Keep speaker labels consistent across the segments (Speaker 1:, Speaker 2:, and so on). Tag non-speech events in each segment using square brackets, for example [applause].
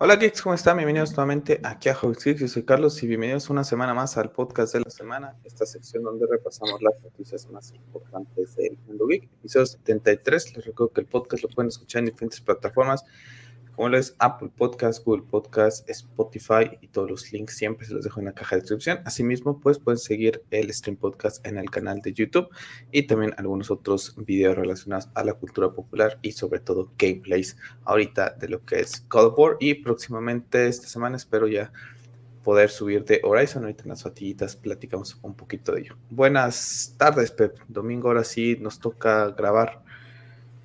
Speaker 1: Hola geeks, ¿cómo están? Bienvenidos nuevamente aquí a Hobbies Geeks. Yo soy Carlos y bienvenidos una semana más al podcast de la semana, esta sección donde repasamos las noticias más importantes del mundo geek. Episodio 73, les recuerdo que el podcast lo pueden escuchar en diferentes plataformas como es Apple Podcast, Google Podcast, Spotify y todos los links siempre se los dejo en la caja de descripción. Asimismo, pues pueden seguir el Stream Podcast en el canal de YouTube y también algunos otros videos relacionados a la cultura popular y sobre todo gameplays ahorita de lo que es God of War y próximamente esta semana espero ya poder subir de Horizon. Ahorita en las fatiguitas platicamos un poquito de ello. Buenas tardes, Pep. Domingo ahora sí nos toca grabar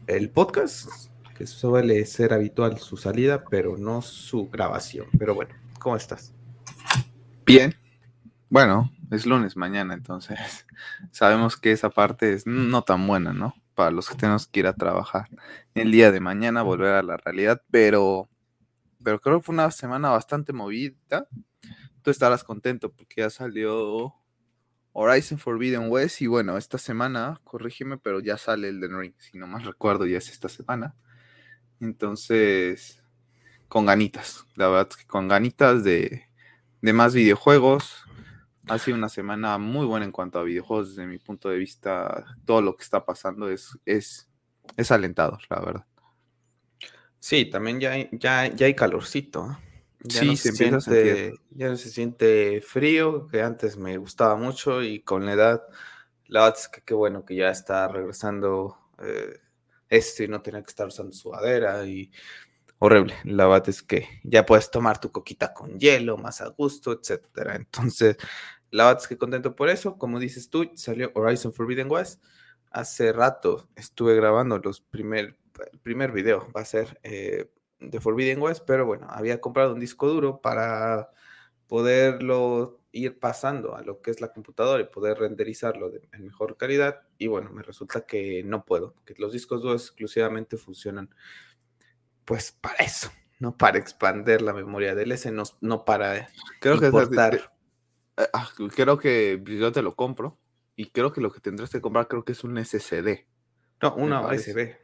Speaker 1: el podcast que suele ser habitual su salida, pero no su grabación. Pero bueno, ¿cómo estás?
Speaker 2: Bien. Bueno, es lunes mañana, entonces [laughs] sabemos que esa parte es no tan buena, ¿no? Para los que tenemos que ir a trabajar el día de mañana, volver a la realidad, pero, pero creo que fue una semana bastante movida. Tú estarás contento porque ya salió Horizon Forbidden West y bueno, esta semana, corrígeme, pero ya sale el de Ring, si no más recuerdo, ya es esta semana. Entonces, con ganitas, la verdad que con ganitas de, más videojuegos. Ha sido una semana muy buena en cuanto a videojuegos, desde mi punto de vista, todo lo que está pasando es, es, es alentador, la verdad.
Speaker 1: Sí, también ya hay, ya, ya hay calorcito.
Speaker 2: Ya sí, se, siente,
Speaker 1: ya no se siente frío, que antes me gustaba mucho y con la edad, la verdad es que qué bueno que ya está regresando eh, esto y no tener que estar usando sudadera y horrible. La verdad es que ya puedes tomar tu coquita con hielo, más a gusto, etcétera. Entonces, la verdad es que contento por eso. Como dices tú, salió Horizon Forbidden West. Hace rato estuve grabando los primer, el primer video, va a ser eh, de Forbidden West, pero bueno, había comprado un disco duro para poderlo ir pasando a lo que es la computadora y poder renderizarlo de, en mejor calidad. Y bueno, me resulta que no puedo, que los discos duros exclusivamente funcionan pues para eso, no para expander la memoria del S, no, para
Speaker 2: creo importar. Que, eh, ah, creo que yo te lo compro y creo que lo que tendrás que comprar creo que es un SSD.
Speaker 1: No, una USB.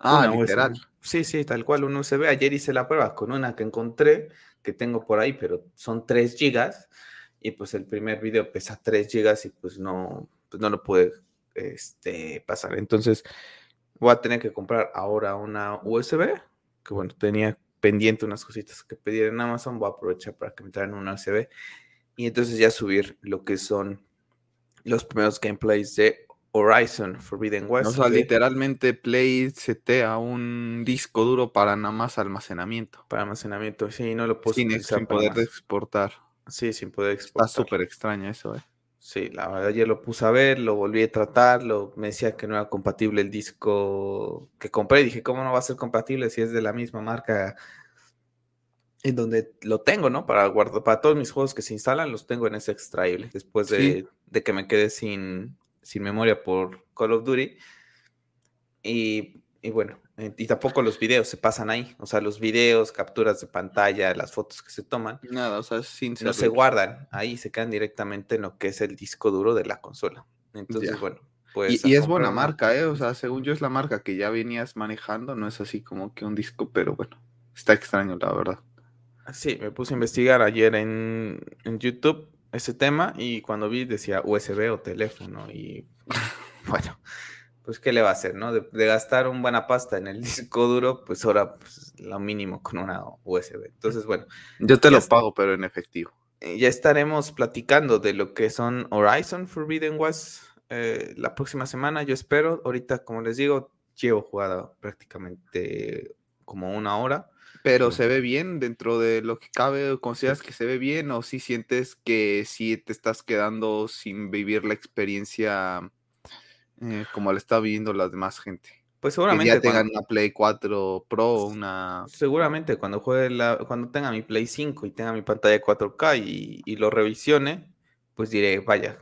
Speaker 2: Ah, literal.
Speaker 1: Sí, sí, tal cual, un USB. Ayer hice la prueba con una que encontré, que tengo por ahí, pero son 3 gigas y pues el primer video pesa 3 gigas y pues no, pues no lo pude este, pasar. Entonces voy a tener que comprar ahora una USB, que bueno, tenía pendiente unas cositas que pedir en Amazon, voy a aprovechar para que me traigan una USB y entonces ya subir lo que son los primeros gameplays de Horizon Forbidden West.
Speaker 2: O sea, literalmente Play CT a un disco duro para nada más almacenamiento.
Speaker 1: Para almacenamiento, sí, no lo puedo
Speaker 2: sin, sin poder exportar.
Speaker 1: Sí, sin poder exportar.
Speaker 2: Está súper extraño eso, ¿eh?
Speaker 1: Sí, la verdad, ya lo puse a ver, lo volví a tratar, lo, me decía que no era compatible el disco que compré. Dije, ¿cómo no va a ser compatible si es de la misma marca en donde lo tengo, ¿no? Para guardar, para todos mis juegos que se instalan, los tengo en ese extraíble. Después de, de que me quedé sin, sin memoria por Call of Duty. Y, y bueno, eh, y tampoco los videos se pasan ahí. O sea, los videos, capturas de pantalla, las fotos que se toman.
Speaker 2: Nada, o sea, sin
Speaker 1: No se guardan ahí, se quedan directamente en lo que es el disco duro de la consola. Entonces, bueno.
Speaker 2: Pues y, es buena marca, ¿eh? O sea, según yo es la marca que ya venías manejando, no es así como que un disco, pero bueno, está extraño, la verdad.
Speaker 1: Sí, me puse a investigar ayer en, en YouTube ese tema y cuando vi decía USB o teléfono y [laughs] bueno, pues qué le va a hacer, ¿no? De, gastar un buena pasta en el [laughs] disco duro, pues ahora pues, lo mínimo con una USB. Entonces, bueno.
Speaker 2: Yo te lo pago, pero en efectivo.
Speaker 1: Eh, ya estaremos platicando de lo que son Horizon Forbidden West eh, la próxima semana, yo espero. Ahorita, como les digo, llevo jugado prácticamente como una hora.
Speaker 2: Pero se ve bien dentro de lo que cabe, ¿consideras que se ve bien o si sientes que sí te estás quedando sin vivir la experiencia eh, como le está viviendo la demás gente.
Speaker 1: Pues seguramente.
Speaker 2: ya tengan una Play 4 Pro, una.
Speaker 1: Seguramente cuando juegue la, cuando tenga mi Play 5 y tenga mi pantalla 4K y, lo revisione, pues diré, vaya,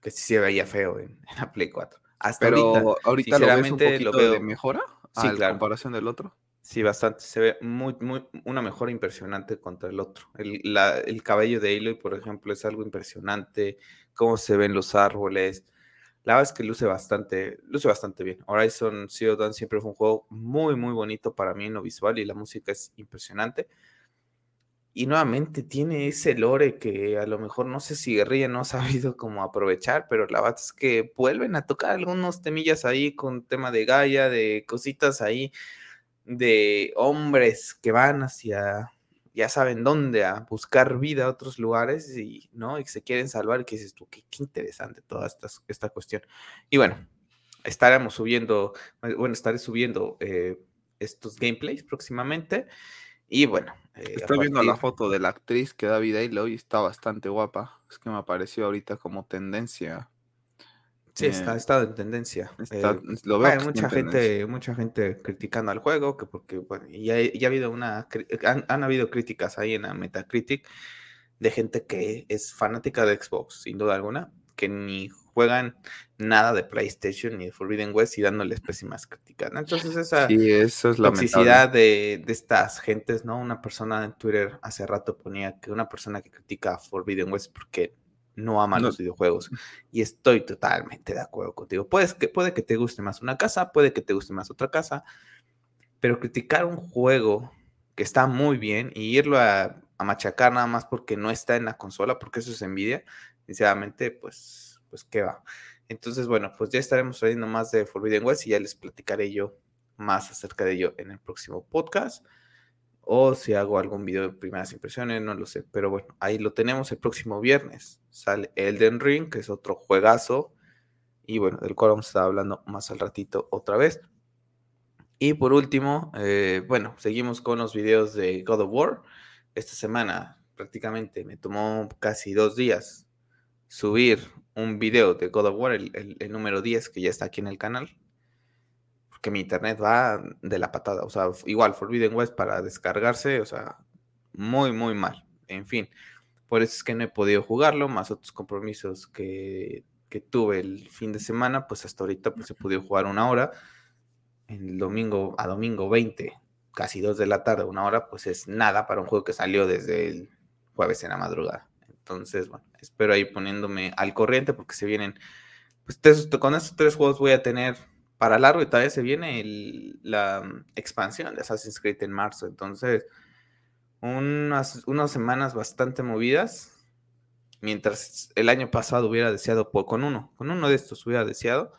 Speaker 1: que sí se veía feo en, la Play 4.
Speaker 2: Hasta Pero ahorita, lo, ves un poquito de mejora sí, a comparación del otro.
Speaker 1: Sí, bastante. Se ve muy, muy, una mejora impresionante contra el otro. El, la, el cabello de Aloy, por ejemplo, es algo impresionante. Cómo se ven los árboles la verdad es que luce bastante, luce bastante bien. Horizon Zero Dawn siempre fue un juego muy, muy bonito para mí en lo visual y la música es impresionante. y nuevamente tiene ese lore que a lo mejor no sé si Guerrilla no ha [laughs] sabido cómo aprovechar, pero la verdad es que vuelven a tocar algunos temillas ahí con tema de Gaia, de cositas ahí, de hombres que van hacia, ya saben dónde, a buscar vida a otros lugares y, ¿no? y se quieren salvar, que dices tú, qué, interesante toda esta, esta cuestión. Y bueno, estaremos subiendo, bueno, estaré subiendo eh, estos gameplays próximamente. Y bueno.
Speaker 2: Eh, Estoy viendo la foto de la actriz que David Halo y está bastante guapa. Es que me apareció ahorita como tendencia.
Speaker 1: Sí, está, eh, estado en tendencia. Eh, lo veo hay mucha gente, mucha gente criticando al juego, que porque, bueno, ya, ha habido una, han, han, habido críticas ahí en la Metacritic de gente que es fanática de Xbox, sin duda alguna, que ni juegan nada de PlayStation ni de Forbidden West y dándoles pésimas críticas. Entonces esa toxicidad de, estas gentes, ¿no? Una persona en Twitter hace rato ponía que una persona que critica a Forbidden West porque no ama los videojuegos. Y estoy totalmente de acuerdo contigo. Puedes que, puede que te guste más una casa, puede que te guste más otra casa, pero criticar un juego que está muy bien y irlo a, a machacar nada más porque no está en la consola, porque eso es envidia, sinceramente, pues pues qué va. Entonces, bueno, pues ya estaremos trayendo más de Forbidden West y ya les platicaré yo más acerca de ello en el próximo podcast. O si hago algún video de primeras impresiones, no lo sé. Pero bueno, ahí lo tenemos el próximo viernes. Sale Elden Ring, que es otro juegazo. Y bueno, del cual vamos a estar hablando más al ratito otra vez. Y por último, eh, bueno, seguimos con los videos de God of War. Esta semana prácticamente me tomó casi dos días subir un video de God of War, el, número 10, que ya está aquí en el canal. Porque mi internet va de la patada. O sea, igual Forbidden West para descargarse, o sea, muy, muy mal. En fin, por eso es que no he podido jugarlo, más otros compromisos que, que tuve el fin de semana, pues hasta ahorita pues he podido jugar una hora. El domingo a domingo 20, casi 2 de la tarde, una hora, pues es nada para un juego que salió desde el jueves en la madrugada. Entonces, bueno, espero ahí poniéndome al corriente porque se vienen, pues con estos tres juegos voy a tener para largo y todavía se viene la mm, expansión de Assassin's Creed en marzo. Entonces, unas, unas semanas bastante movidas. Mientras el año pasado hubiera deseado con uno, con uno de estos hubiera deseado,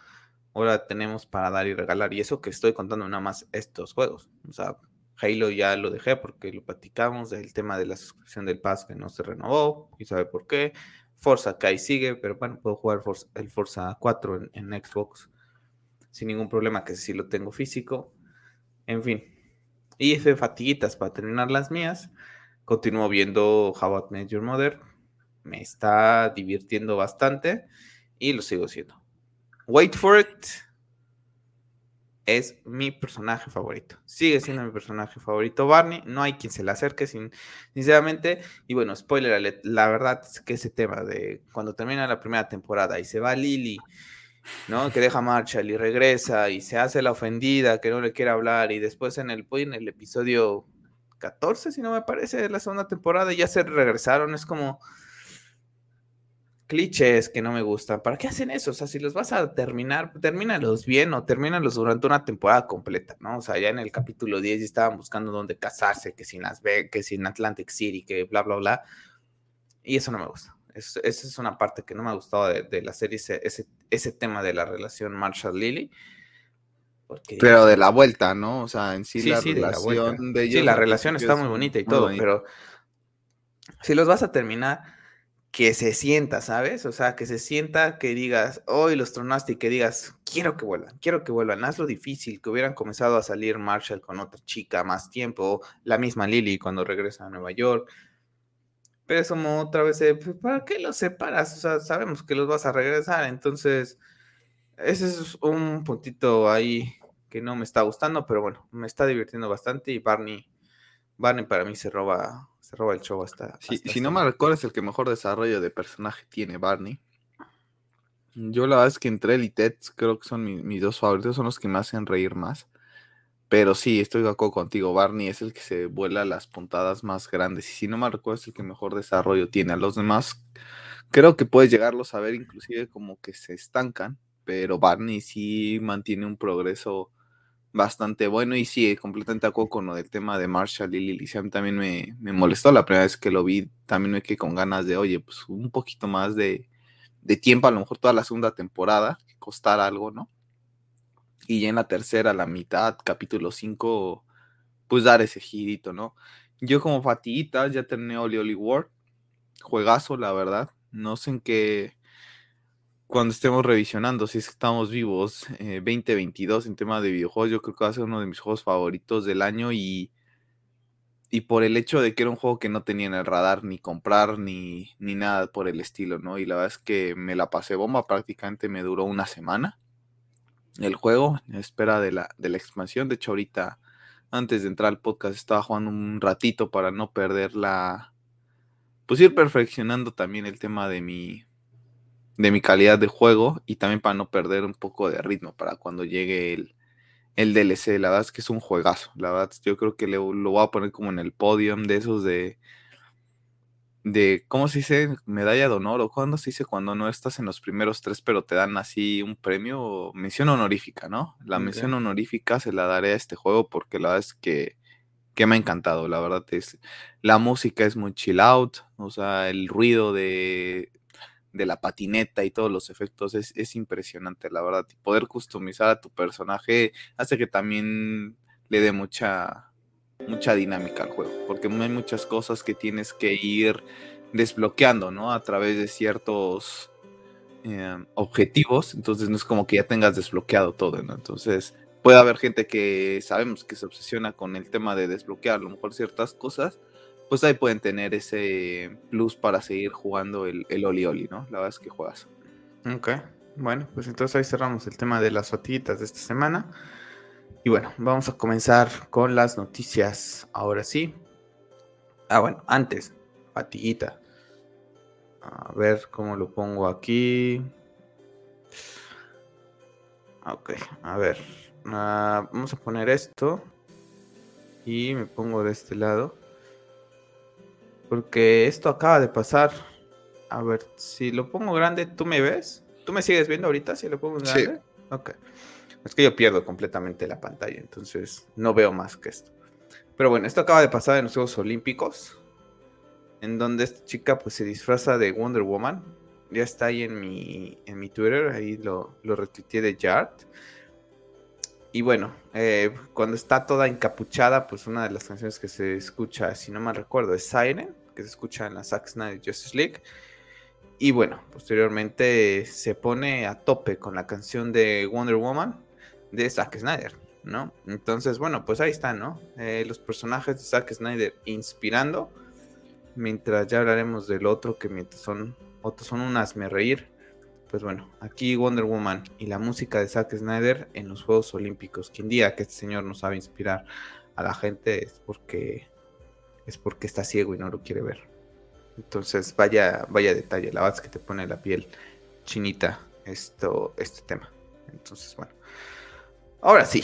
Speaker 1: ahora tenemos para dar y regalar. Y eso que estoy contando nada más estos juegos. O sea, Halo ya lo dejé porque lo platicamos del tema de la suscripción del Pass que no se renovó y sabe por qué. Forza que ahí sigue, pero bueno, puedo jugar el Forza 4 en, Xbox sin ningún problema, que si lo tengo físico. En fin. Y de fatiguitas para terminar las mías. Continúo viendo How I Your Mother. Me está divirtiendo bastante y lo sigo haciendo. Wait for it es mi personaje favorito. Sigue siendo mi personaje favorito Barney. No hay quien se le acerque, sin, sinceramente. Y bueno, spoiler, la verdad es que ese tema de cuando termina la primera temporada y se va Lily, ¿no? Que deja Marshall y regresa y se hace la ofendida, que no le quiere hablar. Y después en el, en el episodio 14, si no me parece, de la segunda temporada, ya se regresaron. Es como clichés que no me gustan. ¿Para qué hacen eso? O sea, si los vas a terminar, termínalos bien o termínalos durante una temporada completa, ¿no? O sea, ya en el capítulo 10 ya estaban buscando dónde casarse, que sin Las que sin Atlantic City, que bla, bla, bla. Y eso no me gusta. Esa es una parte que no me ha gustado de, la serie, ese, ese, tema de la relación Marshall-Lily.
Speaker 2: Pero de la vuelta, ¿no? O sea, en sí, la relación
Speaker 1: de, Sí, la relación está muy bonita y todo, pero si los vas a terminar que se sienta, ¿sabes? O sea, que se sienta, que digas, hoy los tronaste y que digas, quiero que vuelvan, quiero que vuelvan. Hazlo difícil, que hubieran comenzado a salir Marshall con otra chica más tiempo, la misma Lily cuando regresa a Nueva York. Pero es como otra vez, pues, ¿para qué los separas? O sea, sabemos que los vas a regresar. Entonces, ese es un puntito ahí que no me está gustando, pero bueno, me está divirtiendo bastante y Barney, Barney para mí se roba se roba el show hasta.
Speaker 2: si no me recuerdo, es el que mejor desarrollo de personaje tiene Barney. Yo la verdad es que entre él y Ted creo que son mis, dos favoritos, son los que me hacen reír más. Pero sí, estoy de acuerdo contigo. Barney es el que se vuela las puntadas más grandes. Y si no me recuerdo, es el que mejor desarrollo tiene. A los demás, creo que puedes llegarlos a ver inclusive como que se estancan. Pero Barney sí mantiene un progreso bastante bueno. Y sí, completamente de acuerdo con lo del tema de Marshall y Lily. también me, me, molestó la primera vez que lo vi. También me quedé con ganas de, oye, pues un poquito más de, de tiempo, a lo mejor toda la segunda temporada, que costara algo, ¿no? Y ya en la tercera, la mitad, capítulo 5, pues dar ese girito, ¿no? Yo como fatiguita ya terminé Oli Oli World. Juegazo, la verdad. No sé en qué cuando estemos revisionando, si es que estamos vivos, 2022 eh, en tema de videojuegos, yo creo que va a ser uno de mis juegos favoritos del año y, y por el hecho de que era un juego que no tenía en el radar ni comprar ni, ni nada por el estilo, ¿no? Y la verdad es que me la pasé bomba, prácticamente me duró una semana el juego, en espera de la, de la expansión. De hecho, ahorita, antes de entrar al podcast, estaba jugando un ratito para no perder la... Pues ir perfeccionando también el tema de mi, de mi calidad de juego y también para no perder un poco de ritmo para cuando llegue el, el DLC. La verdad es que es un juegazo. La verdad, yo creo que lo voy a poner como en el podium de esos de. De ¿Cómo se dice? Medalla de honor. ¿O cuándo se dice cuando no estás en los primeros tres, pero te dan así un premio? Mención honorífica, ¿no? La mención honorífica se la daré a este juego porque la verdad es que, que me ha encantado. La verdad es. La música es muy chill out. O sea, el ruido de de la patineta y todos los efectos es, impresionante, la verdad. Y poder customizar a tu personaje hace que también le dé mucha, mucha dinámica al juego, porque hay muchas cosas que tienes que ir desbloqueando, ¿no? A través de ciertos em, objetivos, entonces no es como que ya tengas desbloqueado todo, ¿no? Entonces puede haber gente que sabemos que se obsesiona con el tema de desbloquear a lo mejor ciertas cosas, pues ahí pueden tener ese plus para seguir jugando el, el Oli Oli, ¿no? La verdad es que juegas.
Speaker 1: Ok, bueno, pues entonces ahí cerramos el tema de las fatiguitas de esta semana. Y bueno, vamos a comenzar con las noticias. Ahora sí. Ah, bueno, antes, fatiguita. A ver cómo lo pongo aquí. Ok, a ver. Ah, vamos a poner esto. Y me pongo de este lado. Porque esto acaba de pasar. A ver, si lo pongo grande, ¿tú me ves? ¿Tú me sigues viendo ahorita si lo pongo grande? Sí. Ok. Es que yo pierdo completamente la pantalla, entonces no veo más que esto. Pero bueno, esto acaba de pasar en los Juegos Olímpicos. En donde esta chica pues se disfraza de Wonder Woman. Ya está ahí en mi, en mi Twitter, ahí lo, lo retuiteé de Yard. Y bueno, eh, cuando está toda encapuchada, pues una de las canciones que se escucha, si no mal recuerdo, es Siren, que se escucha en la Zack Snyder Justice League. Y bueno, posteriormente se pone a tope con la canción de Wonder Woman de Zack Snyder, ¿no? Entonces, bueno, pues ahí está, ¿no? Eh, los personajes de Zack Snyder inspirando, mientras ya hablaremos del otro, que mientras son, otros son unas me reír pues bueno, aquí Wonder Woman y la música de Zack Snyder en los Juegos Olímpicos. Quien diga que este señor no sabe inspirar a la gente es porque es porque está ciego y no lo quiere ver. Entonces, vaya, vaya detalle, la verdad es que te pone la piel chinita esto, este tema. Entonces, bueno. Ahora sí,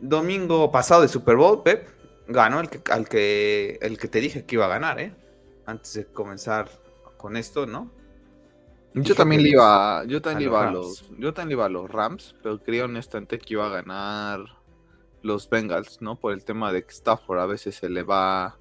Speaker 1: domingo pasado de Super Bowl, Pep ganó el que, al que, el que te dije que iba a ganar, ¿eh? Antes de comenzar con esto, ¿no?
Speaker 2: Yo también le iba, yo también iba a los, yo también iba a los Rams, pero creía honestamente que iba a ganar los Bengals, ¿no? Por el tema de que Stafford a veces se le va,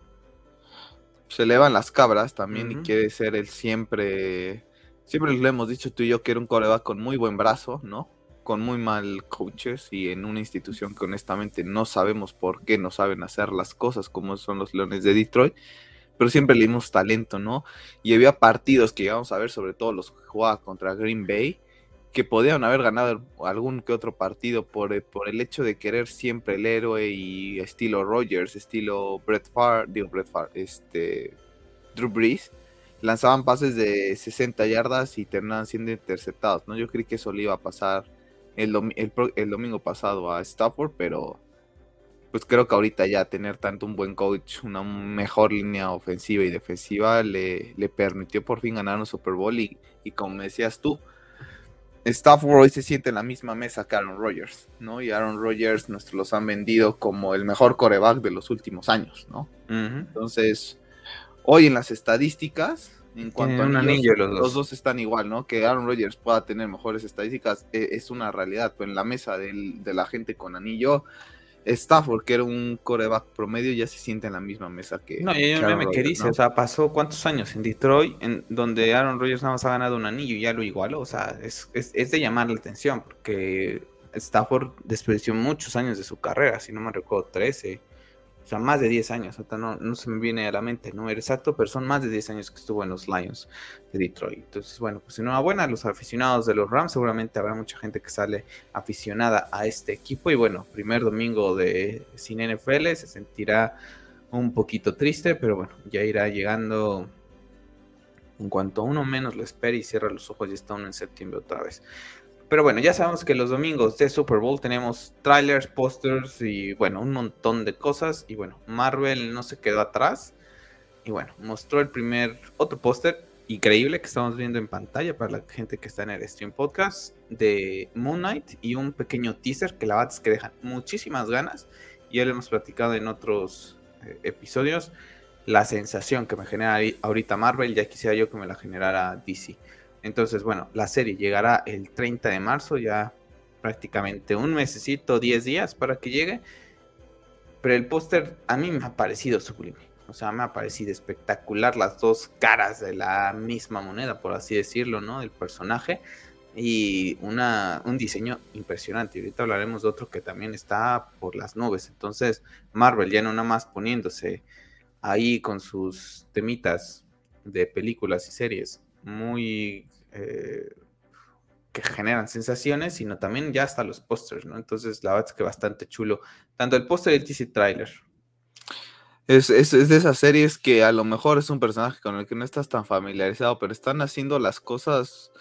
Speaker 2: se le van las cabras también y quiere ser el siempre, siempre le hemos dicho tú y yo que era un coreback con muy buen brazo, ¿no? Con muy mal coaches y en una institución que honestamente no sabemos por qué no saben hacer las cosas como son los Leones de Detroit pero siempre le dimos talento, ¿no? Y había partidos que íbamos a ver, sobre todo los que jugaba contra Green Bay, que podían haber ganado algún que otro partido por, eh, por el hecho de querer siempre el héroe y estilo Rogers, estilo Brett Favre, digo Brett Favre, este, Drew Brees, lanzaban pases de 60 yardas y terminaban siendo interceptados, ¿no? Yo creí que eso le iba a pasar el, el domingo pasado a Stafford, pero pues creo que ahorita ya tener tanto un buen coach, una mejor línea ofensiva y defensiva, le, le permitió por fin ganar un Super Bowl y, y como decías tú, Stafford hoy se siente en la misma mesa que Aaron Rodgers, ¿no? Y Aaron Rodgers nos los han vendido como el mejor coreback de los últimos años, ¿no? Entonces, hoy en las estadísticas, En cuanto a un anillo, los, dos. están igual, ¿no? Que Aaron Rodgers pueda tener mejores estadísticas e, es una realidad, pero en la mesa de la gente con anillo, Stafford, que era un coreback promedio, ya se siente en la misma mesa que.
Speaker 1: No, y hay un que dice, o sea, pasó cuántos años en Detroit, en donde Aaron Rodgers nada más ha ganado un anillo y ya lo igualó. O sea, es, es, es de llamar la atención, porque Stafford desperdició muchos años de su carrera, si no me recuerdo, 13 o sea, más de 10 años, no, no se me viene a la mente el número exacto, pero son más de 10 años que estuvo en los Lions de Detroit. Entonces, bueno, pues enhorabuena a los aficionados de los Rams, seguramente habrá mucha gente que sale aficionada a este equipo y bueno, primer domingo de sin NFL se sentirá un poquito triste, pero bueno, ya irá llegando en cuanto uno menos lo espere y cierra los ojos, ya está uno en septiembre otra vez. Pero bueno, ya sabemos que los domingos de Super Bowl tenemos trailers, posters y bueno, un montón de cosas. Y bueno, Marvel no se quedó atrás. Y bueno, mostró el primer, otro póster increíble que estamos viendo en pantalla para la gente que está en el stream podcast de Moon Knight y un pequeño teaser que la verdad es que dejan muchísimas ganas. Ya lo hemos platicado en otros eh, episodios. La sensación que me genera ahorita Marvel, ya quisiera yo que me la generara DC. Entonces, bueno, la serie llegará el 30 de marzo, ya prácticamente un mesecito, 10 días para que llegue. Pero el póster a mí me ha parecido sublime. O sea, me ha parecido espectacular las dos caras de la misma moneda, por así decirlo, ¿no? Del personaje. Y una, un diseño impresionante. Y ahorita hablaremos de otro que también está por las nubes. Entonces, Marvel ya no nada más poniéndose ahí con sus temitas de películas y series muy eh, que generan sensaciones, sino también ya hasta los pósters, ¿no? Entonces, la verdad es que bastante chulo. Tanto el póster y el TC trailer.
Speaker 2: Es, es, de esas series que a lo mejor es un personaje con el que no estás tan familiarizado, pero están haciendo las cosas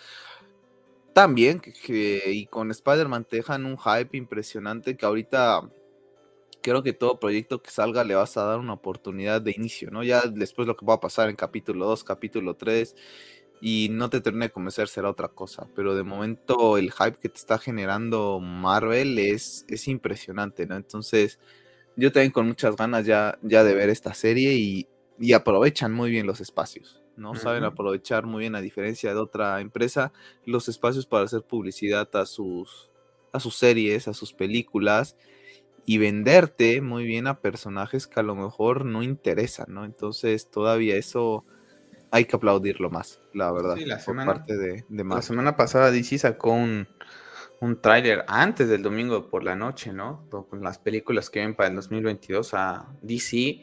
Speaker 2: tan bien que, y con Spider-Man te dejan un hype impresionante que ahorita creo que todo proyecto que salga le vas a dar una oportunidad de inicio, ¿no? Ya después lo que va a pasar en capítulo 2, capítulo 3 y no te termine de convencer será otra cosa. Pero de momento el hype que te está generando Marvel es, es impresionante, ¿no? Entonces yo también con muchas ganas ya, ya de ver esta serie y, aprovechan muy bien los espacios, ¿no? Saben aprovechar muy bien, a diferencia de otra empresa, los espacios para hacer publicidad a sus, a sus series, a sus películas y venderte muy bien a personajes que a lo mejor no interesan, ¿no? Entonces todavía eso hay que aplaudirlo más, la verdad. la semana, parte de,
Speaker 1: La semana pasada DC sacó un, un tráiler antes del domingo por la noche, ¿no? Con las películas que ven para el 2022 a DC.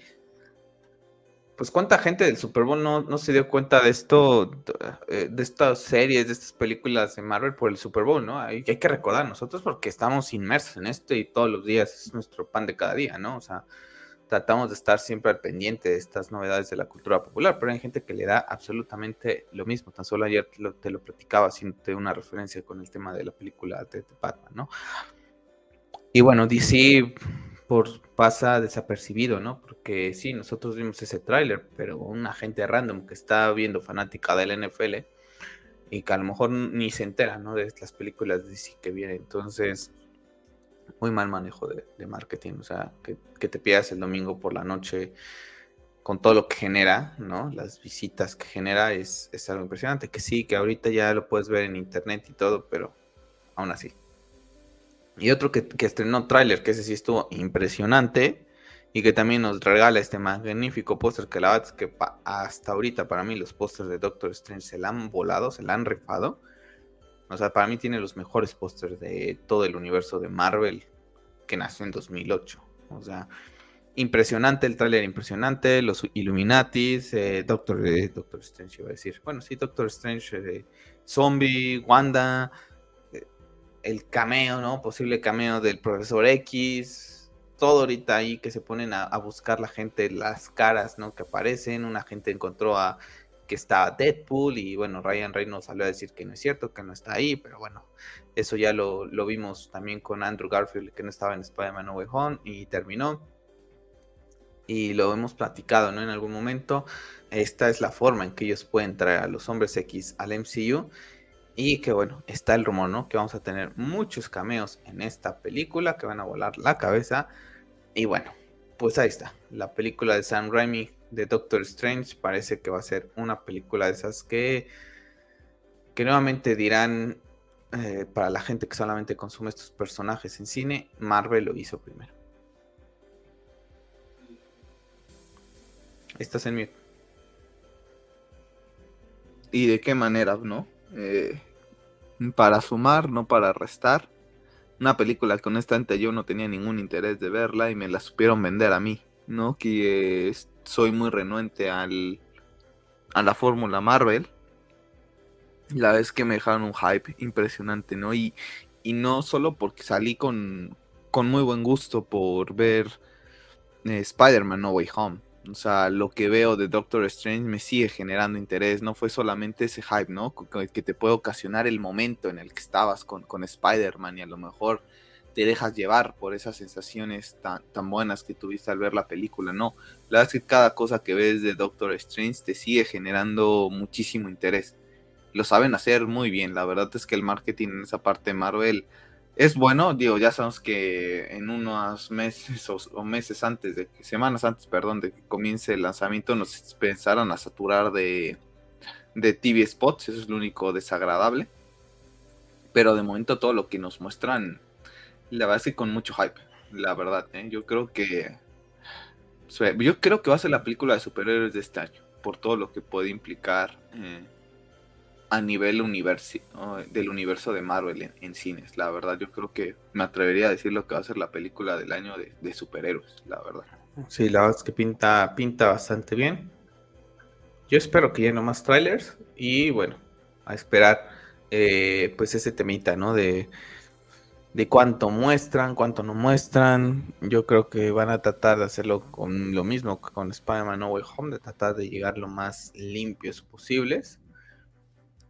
Speaker 1: Pues cuánta gente del Super Bowl no, se dio cuenta de esto, eh, de estas series, de estas películas de Marvel por el Super Bowl, ¿no? Hay, hay que recordar nosotros porque estamos inmersos en esto y todos los días es nuestro pan de cada día, ¿no? O sea, tratamos de estar siempre al pendiente de estas novedades de la cultura popular, pero hay gente que le da absolutamente lo mismo. Tan solo ayer te lo, platicaba haciendo una referencia con el tema de la película de, Batman, ¿no? Y bueno, DC por, pasa desapercibido, ¿no? Porque sí, nosotros vimos ese tráiler, pero una gente random que está viendo fanática del NFL y que a lo mejor ni se entera, ¿no? De las películas de DC que vienen. Entonces, muy mal manejo de, marketing, o sea, que, te pierdas el domingo por la noche con todo lo que genera, ¿no? Las visitas que genera es, algo impresionante, que sí, que ahorita ya lo puedes ver en internet y todo, pero aún así. Y otro que, estrenó tráiler, que ese sí estuvo impresionante y que también nos regala este magnífico póster que la verdad es que hasta ahorita para mí los pósters de Doctor Strange se la han volado, se la han rifado. O sea, para mí tiene los mejores pósters de todo el universo de Marvel que nació en 2008. O sea, impresionante el tráiler, impresionante. Los Illuminatis, eh, Doctor, eh, Doctor Strange, iba a decir. Bueno, sí, Doctor Strange, eh, Zombie, Wanda, el cameo, ¿no? Posible cameo del Profesor X. Todo ahorita ahí que se ponen a, a buscar la gente, las caras, ¿no? Que aparecen. Una gente encontró a que está Deadpool y bueno, Ryan Reynolds salió a decir que no es cierto, que no está ahí, pero bueno, eso ya lo, vimos también con Andrew Garfield, que no estaba en Spider-Man No Way Home y terminó. Y lo hemos platicado, ¿no? En algún momento, esta es la forma en que ellos pueden traer a los hombres X al MCU. Y que bueno, está el rumor, ¿no? Que vamos a tener muchos cameos en esta película que van a volar la cabeza. Y bueno, pues ahí está, la película de Sam Raimi de Doctor Strange parece que va a ser una película de esas que, que nuevamente dirán eh, para la gente que solamente consume estos personajes en cine, Marvel lo hizo primero. Estás en mute.
Speaker 2: ¿Y de qué manera, no? Eh, para sumar, no para restar. Una película que honestamente yo no tenía ningún interés de verla y me la supieron vender a mí, ¿no? Que soy muy renuente al, a la fórmula Marvel. La vez que me dejaron un hype impresionante, ¿no? Y, y no solo porque salí con, con muy buen gusto por ver eh, Spider-Man No Way Home, o sea, lo que veo de Doctor Strange me sigue generando interés. No fue solamente ese hype, ¿no? Que te puede ocasionar el momento en el que estabas con, con Spider-Man y a lo mejor te dejas llevar por esas sensaciones tan, tan buenas que tuviste al ver la película. No, la verdad es que cada cosa que ves de Doctor Strange te sigue generando muchísimo interés. Lo saben hacer muy bien. La verdad es que el marketing en esa parte de Marvel es bueno, digo, ya sabemos que en unos meses o, meses antes de semanas antes, perdón, de que comience el lanzamiento, nos pensaron a saturar de, de TV spots, eso es lo único desagradable. Pero de momento todo lo que nos muestran, la verdad es que con mucho hype, la verdad, ¿eh? yo creo que yo creo que va a ser la película de superhéroes de este año, por todo lo que puede implicar. Eh, a nivel universo, del universo de Marvel en, cines. La verdad, yo creo que me atrevería a decir lo que va a ser la película del año de, superhéroes, la verdad.
Speaker 1: Sí, la verdad es que pinta, pinta bastante bien. Yo espero que llene más trailers y bueno, a esperar eh, pues ese temita, ¿no? De, de cuánto muestran, cuánto no muestran. Yo creo que van a tratar de hacerlo con lo mismo que con Spider-Man No Way Home, de tratar de llegar lo más limpios posibles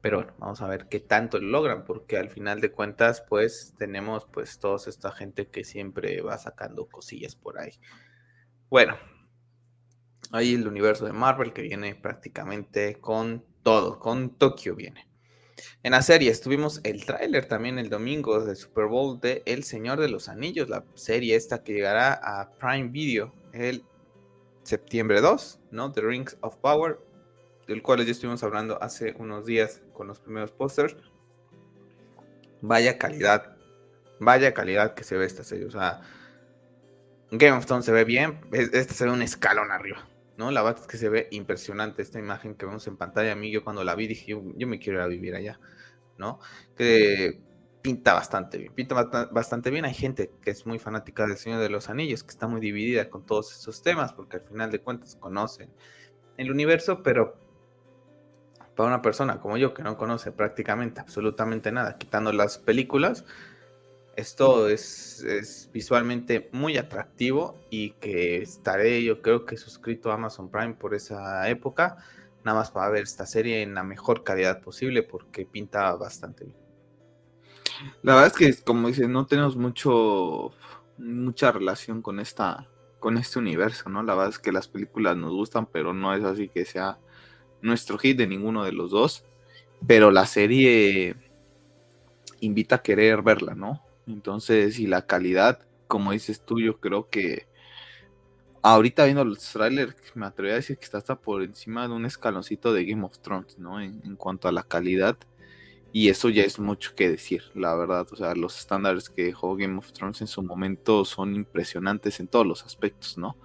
Speaker 1: pero bueno, vamos a ver qué tanto lo logran, porque al final de cuentas, pues tenemos pues toda esta gente que siempre va sacando cosillas por ahí. Bueno, ahí el universo de Marvel que viene prácticamente con todo, con Tokio viene. En la serie estuvimos el tráiler también el domingo del Super Bowl de El Señor de los Anillos, la serie esta que llegará a Prime Video el septiembre 2, ¿no? The Rings of Power, del cual ya estuvimos hablando hace unos días con los primeros pósters. Vaya calidad, vaya calidad que se ve esta serie. O sea, Game of Thrones se ve bien, este se ve un escalón arriba, ¿no? La verdad es que se ve impresionante esta imagen que vemos en pantalla. A mí, yo cuando la vi dije, yo, me quiero ir a vivir allá, ¿no? Que pinta bastante bien, pinta bastante bien. Hay gente que es muy fanática del Señor de los Anillos, que está muy dividida con todos esos temas, porque al final de cuentas conocen el universo, pero para una persona como yo que no conoce prácticamente absolutamente nada, quitando las películas, esto es, visualmente muy atractivo y que estaré yo creo que suscrito a Amazon Prime por esa época, nada más para ver esta serie en la mejor calidad posible porque pinta bastante bien.
Speaker 2: La verdad es que como dices, no tenemos mucho mucha relación con esta con este universo, ¿no? La verdad es que las películas nos gustan, pero no es así que sea nuestro hit de ninguno de los dos, pero la serie invita a querer verla, ¿no? Entonces, y la calidad, como dices tú, yo creo que ahorita viendo los trailers, me atrevo a decir que está hasta por encima de un escaloncito de Game of Thrones, ¿no? En, en, cuanto a la calidad. Y eso ya es mucho que decir, la verdad. O sea, los estándares que dejó Game of Thrones en su momento son impresionantes en todos los aspectos, ¿no?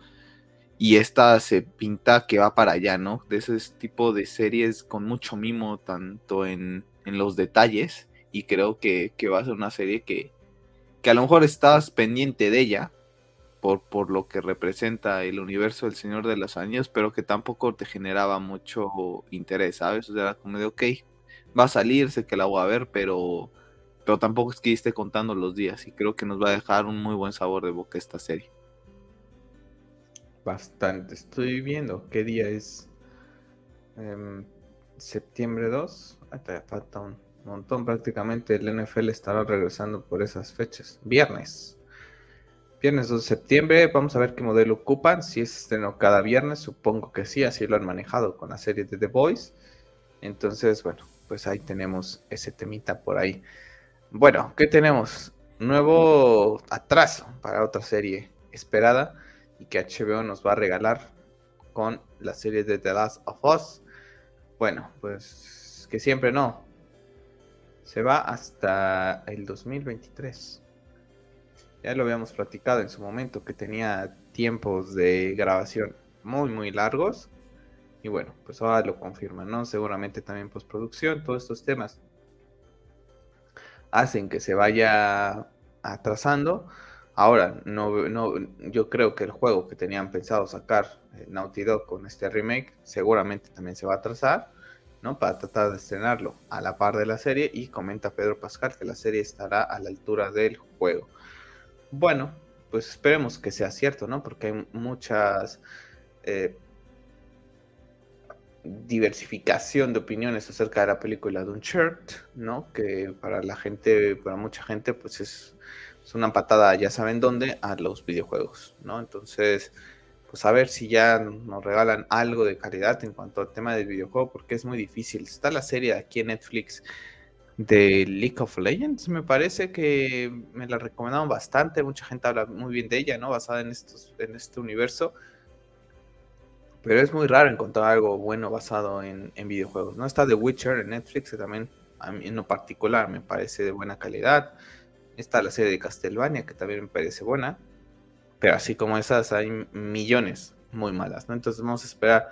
Speaker 2: y esta se pinta que va para allá, ¿no? De ese tipo de series con mucho mimo, tanto en, los detalles, y creo que, va a ser una serie que, que a lo mejor estás pendiente de ella, por, por lo que representa el universo del Señor de los Años, pero que tampoco te generaba mucho interés, ¿sabes? O sea, como de, ok, va a salir, sé que la voy a ver, pero, pero tampoco es que esté contando los días, y creo que nos va a dejar un muy buen sabor de boca esta serie.
Speaker 1: Bastante. Estoy viendo qué día es. Em, septiembre 2. Hasta falta un montón. Prácticamente el NFL estará regresando por esas fechas. Viernes. Viernes 2 de septiembre. Vamos a ver qué modelo ocupan. Si es estreno cada viernes. Supongo que sí. Así lo han manejado con la serie de The Boys. Entonces, bueno, pues ahí tenemos ese temita por ahí. Bueno, ¿qué tenemos? Nuevo atraso para otra serie esperada y que HBO nos va a regalar con la serie de The Last of Us. Bueno, pues que siempre no. Se va hasta el 2023. Ya lo habíamos platicado en su momento, que tenía tiempos de grabación muy, muy largos. Y bueno, pues ahora lo confirman, ¿no? Seguramente también postproducción, todos estos temas hacen que se vaya atrasando. Ahora, no, no, yo creo que el juego que tenían pensado sacar eh, Naughty Dog con este remake seguramente también se va a atrasar, ¿no? Para tratar de estrenarlo a la par de la serie y comenta Pedro Pascal que la serie estará a la altura del juego. Bueno, pues esperemos que sea cierto, ¿no? Porque hay muchas eh, diversificación de opiniones acerca de la película de Uncharted, ¿no? Que para la gente, para mucha gente, pues es, es, una patada, ya saben dónde, a los videojuegos, ¿no? Entonces, pues a ver si ya nos regalan algo de calidad en cuanto al tema del videojuego, porque es muy difícil. Está la serie aquí en Netflix de League of Legends, me parece que me la recomendaron bastante, mucha gente habla muy bien de ella, ¿no? Basada en, estos, en este universo. Pero es muy raro encontrar algo bueno basado en, videojuegos, ¿no? Está The Witcher en Netflix, que también a mí en lo particular me parece de buena calidad. Está la serie de Castlevania, que también me parece buena. Pero así como esas hay millones muy malas, ¿no? Entonces vamos a esperar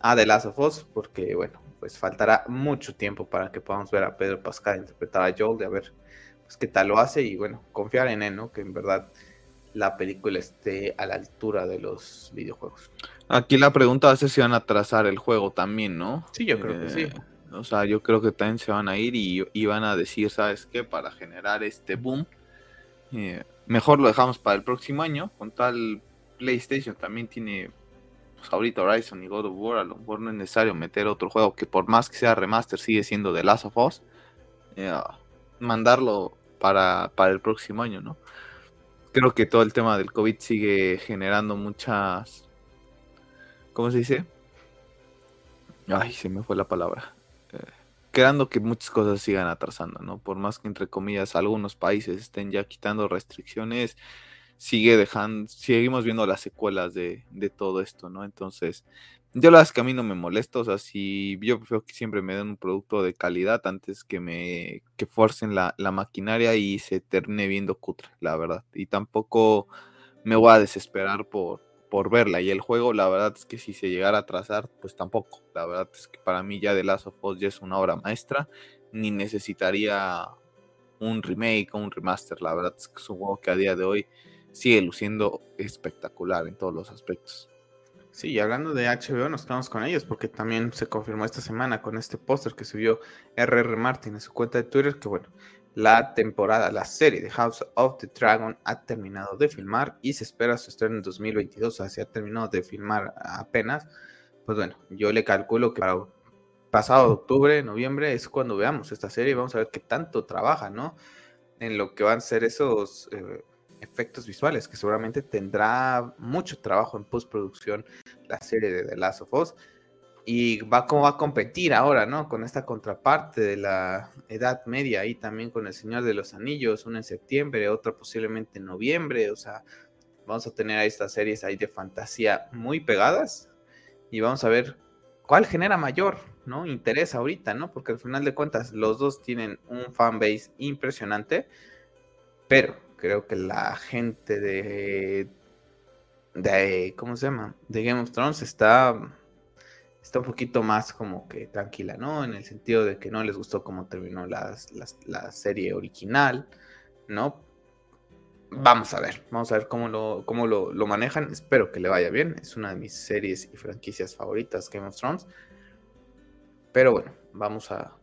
Speaker 1: a The Last of Us, porque bueno, pues faltará mucho tiempo para que podamos ver a Pedro Pascal interpretar a Joel, de a ver pues qué tal lo hace y bueno, confiar en él, ¿no? Que en verdad la película esté a la altura de los videojuegos.
Speaker 2: Aquí la pregunta es si van a trazar el juego también, ¿no?
Speaker 1: Sí, yo creo que sí. Eh,
Speaker 2: o sea, yo creo que también se van a ir y, van a decir, ¿sabes qué? Para generar este boom, eh, mejor lo dejamos para el próximo año. Con tal PlayStation también tiene pues, ahorita Horizon y God of War, a lo mejor no es necesario meter otro juego que por más que sea remaster sigue siendo The Last of Us, eh, mandarlo para, para el próximo año, ¿no? Creo que todo el tema del COVID sigue generando muchas... ¿Cómo se dice? Ay, se me fue la palabra. Quedando que muchas cosas sigan atrasando, ¿no? Por más que entre comillas algunos países estén ya quitando restricciones, sigue dejando, seguimos viendo las secuelas de, todo esto, ¿no? Entonces, yo la es que a mí no me molesta, o sea, si yo prefiero que siempre me den un producto de calidad antes que me que forcen la, maquinaria y se termine viendo cutre, la verdad. Y tampoco me voy a desesperar por, por verla. Y el juego, la verdad es que si se llegara a atrasar, pues tampoco. La verdad es que para mí ya The Last of Us ya es una obra maestra, ni necesitaría un remake o un remaster. La verdad es que es un juego que a día de hoy sigue luciendo espectacular en todos los aspectos.
Speaker 1: Sí, y hablando de HBO, nos quedamos con ellos porque también se confirmó esta semana con este póster que subió RR Martin en su cuenta de Twitter que bueno, la temporada, la serie de House of the Dragon ha terminado de filmar y se espera su estreno en 2022, o sea, se ha terminado de filmar apenas. Pues bueno, yo le calculo que para pasado octubre, noviembre es cuando veamos esta serie y vamos a ver qué tanto trabaja, ¿no? En lo que van a ser esos eh, efectos visuales, que seguramente tendrá mucho trabajo en postproducción la serie de The Last of Us. Y va como va a competir ahora, ¿no? Con esta contraparte de la Edad Media y también con El Señor de los Anillos, una en septiembre, otra posiblemente en noviembre. O sea, vamos a tener a estas series ahí de fantasía muy pegadas y vamos a ver cuál genera mayor, ¿no? Interés ahorita, ¿no? Porque al final de cuentas los dos tienen un fanbase impresionante, pero creo que la gente de, de ¿cómo se llama? De Game of Thrones está, está un poquito más como que tranquila, ¿no? En el sentido de que no les gustó cómo terminó la serie original, ¿no? Vamos a ver, vamos a ver cómo, lo, cómo lo, lo manejan. Espero que le vaya bien. Es una de mis series y franquicias favoritas, Game of Thrones. Pero bueno, vamos a,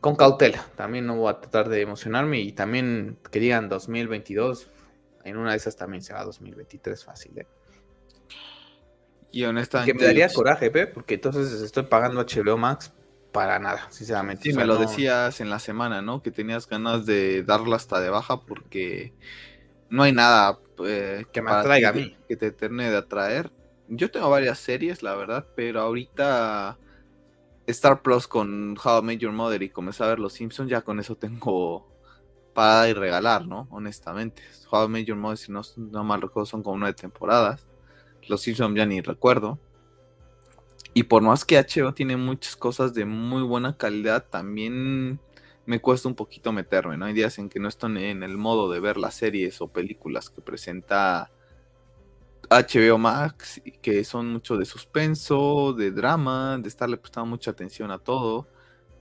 Speaker 1: con cautela. También no voy a tratar de emocionarme y también que digan 2022, en una de esas también será 2023 fácil. ¿eh?
Speaker 2: Y honestamente.
Speaker 1: Que me daría coraje, ¿eh? porque entonces estoy pagando HBO Max para nada, sinceramente.
Speaker 2: Sí, me lo decías en la semana, ¿no? Que tenías ganas de darla hasta de baja porque no hay nada eh,
Speaker 1: que me atraiga a mí.
Speaker 2: Que te termine de atraer. Yo tengo varias series, la verdad, pero ahorita Star Plus con How I Met Your Mother y comenzar a ver Los Simpsons, ya con eso tengo para y regalar, ¿no? Honestamente. How I Met Your Mother, si no, no mal recuerdo, son como nueve temporadas. Los Simpsons ya ni recuerdo. Y por más que HBO tiene muchas cosas de muy buena calidad, también me cuesta un poquito meterme, ¿no? Hay días en que no estoy en el modo de ver las series o películas que presenta HBO Max, que son mucho de suspenso, de drama, de estarle prestando mucha atención a todo.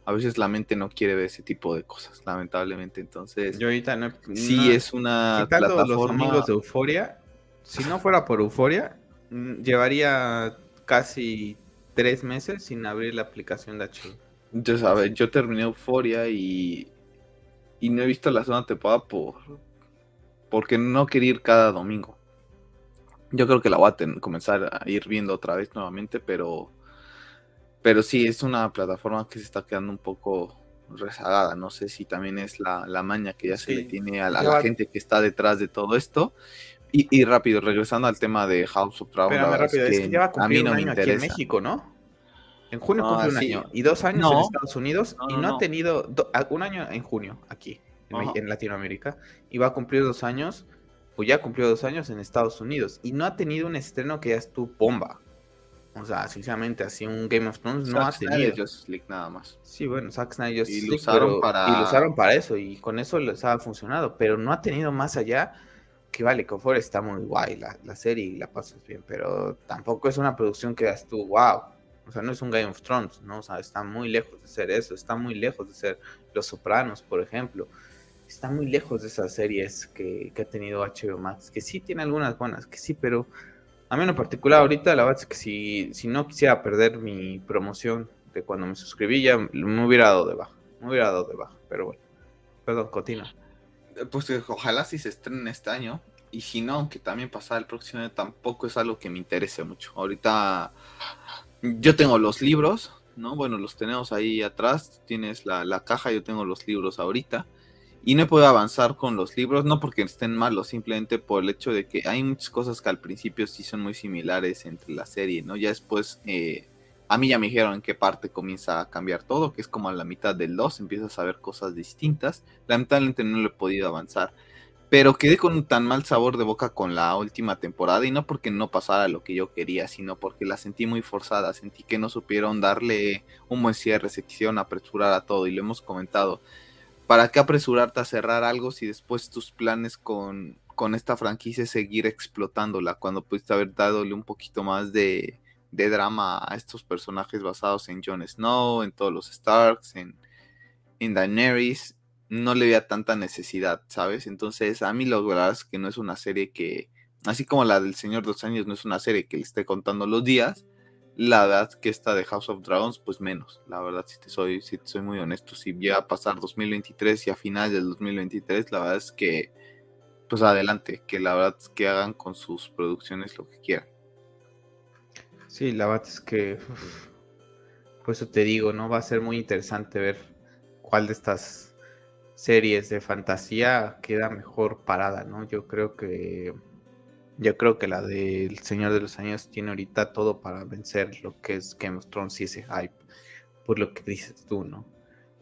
Speaker 2: A veces la mente no quiere ver ese tipo de cosas, lamentablemente. Entonces,
Speaker 1: Yo ahorita no.
Speaker 2: sí es una
Speaker 1: Quitando los
Speaker 2: plataforma.
Speaker 1: amigos de Euforia, si no fuera por Euforia, llevaría casi tres meses sin abrir la aplicación de HBO.
Speaker 2: Ya sabes, yo terminé Euforia y, y no he visto la segunda temporada por porque no quería ir cada domingo. Yo creo que la voy a comenzar a ir viendo otra vez nuevamente, pero pero sí es una plataforma que se está quedando un poco rezagada. No sé si también es la, la maña que ya se
Speaker 1: Sí,
Speaker 2: le tiene a la, a gente que está detrás de todo esto. Y, y rápido, regresando al tema de House of Dragon,
Speaker 1: Espérame rápido, es que ya va a
Speaker 2: a mí no
Speaker 1: un año aquí en. México, ¿no? En junio
Speaker 2: No,
Speaker 1: cumple un
Speaker 2: sí.
Speaker 1: año y dos años
Speaker 2: No.
Speaker 1: en Estados Unidos y
Speaker 2: no,
Speaker 1: ha tenido do- a- un año en junio aquí en, Latinoamérica y va a cumplir dos años o ya cumplió dos años en Estados Unidos y no ha tenido un estreno que ya es tu bomba. O sea, sinceramente, así un Game of Thrones no ha
Speaker 2: Zack
Speaker 1: tenido.
Speaker 2: Justice League nada más.
Speaker 1: Sí, bueno, Zack Snyder
Speaker 2: Y
Speaker 1: Justice
Speaker 2: lo
Speaker 1: League,
Speaker 2: usaron
Speaker 1: pero-
Speaker 2: para-
Speaker 1: y lo usaron para eso y con eso les ha funcionado, pero no ha tenido más allá que vale, Confort está muy guay la, la serie y la pasas bien, pero tampoco es una producción que das tú, wow. O sea, no es un Game of Thrones, ¿no? O sea, está muy lejos de ser eso, está muy lejos de ser Los Sopranos, por ejemplo. Está muy lejos de esas series que, que ha tenido HBO Max, que sí tiene algunas buenas, que sí, pero a mí en particular ahorita la verdad es que si, si no quisiera perder mi promoción de cuando me suscribí ya me hubiera dado de baja, me hubiera dado de baja, pero bueno. Perdón, continúa.
Speaker 2: Eh, Pues ojalá si se estrenen este año. Y si no, aunque también pasara el próximo año, tampoco es algo que me interese mucho. Ahorita yo tengo los libros, ¿no? Bueno, los tenemos ahí atrás. Tienes la, la caja, yo tengo los libros ahorita. Y no he podido avanzar con los libros, no porque estén malos, simplemente por el hecho de que hay muchas cosas que al principio sí son muy similares entre la serie, ¿no? Ya después, eh, a mí ya me dijeron en qué parte comienza a cambiar todo, que es como a la mitad del 2, empiezas a ver cosas distintas. Lamentablemente no lo he podido avanzar. Pero quedé con un tan mal sabor de boca con la última temporada y no porque no pasara lo que yo quería, sino porque la sentí muy forzada, sentí que no supieron darle un buen cierre, se quisieron apresurar a todo y lo hemos comentado. ¿Para qué apresurarte a cerrar algo si después tus planes con, con esta franquicia es seguir explotándola cuando pudiste haber dadole un poquito más de, de drama a estos personajes basados en Jon Snow, en todos los Starks, en, en Daenerys? no le veía tanta necesidad, ¿sabes? Entonces, a mí la verdad es que no es una serie que, así como la del Señor de los Años no es una serie que le esté contando los días, la verdad que esta de House of Dragons, pues menos, la verdad, si te soy, si te soy muy honesto, si llega a pasar 2023 y a final del 2023, la verdad es que, pues adelante, que la verdad es que hagan con sus producciones lo que quieran.
Speaker 1: Sí, la verdad es que, uf, por eso te digo, ¿no? Va a ser muy interesante ver cuál de estas series de fantasía queda mejor parada, ¿no? Yo creo que yo creo que la del Señor de los Años tiene ahorita todo para vencer lo que es Game of Thrones y ese hype, por lo que dices tú, ¿no?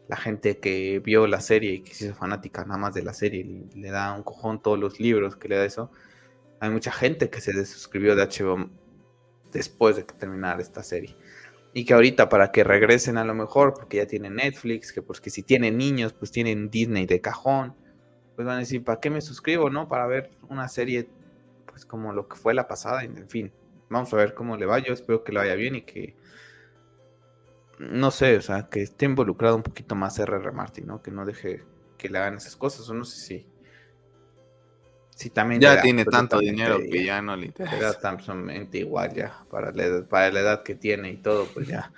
Speaker 1: La gente que vio la serie y que se hizo fanática nada más de la serie y le da un cojón todos los libros que le da eso. Hay mucha gente que se desuscribió de HBO después de que terminara esta serie. Y que ahorita para que regresen a lo mejor, porque ya tienen Netflix, que porque si tienen niños, pues tienen Disney de cajón, pues van a decir, ¿para qué me suscribo, no? Para ver una serie, pues como lo que fue la pasada, en fin. Vamos a ver cómo le va, yo espero que le vaya bien y que, no sé, o sea, que esté involucrado un poquito más R.R. Martin, ¿no? Que no deje que le hagan esas cosas, o no sé si... Si también
Speaker 2: Ya tiene tanto dinero que
Speaker 1: ya-
Speaker 2: ya no le interesa.
Speaker 1: absolutamente igual ya, para la, edad, para la edad que tiene y todo, pues ya,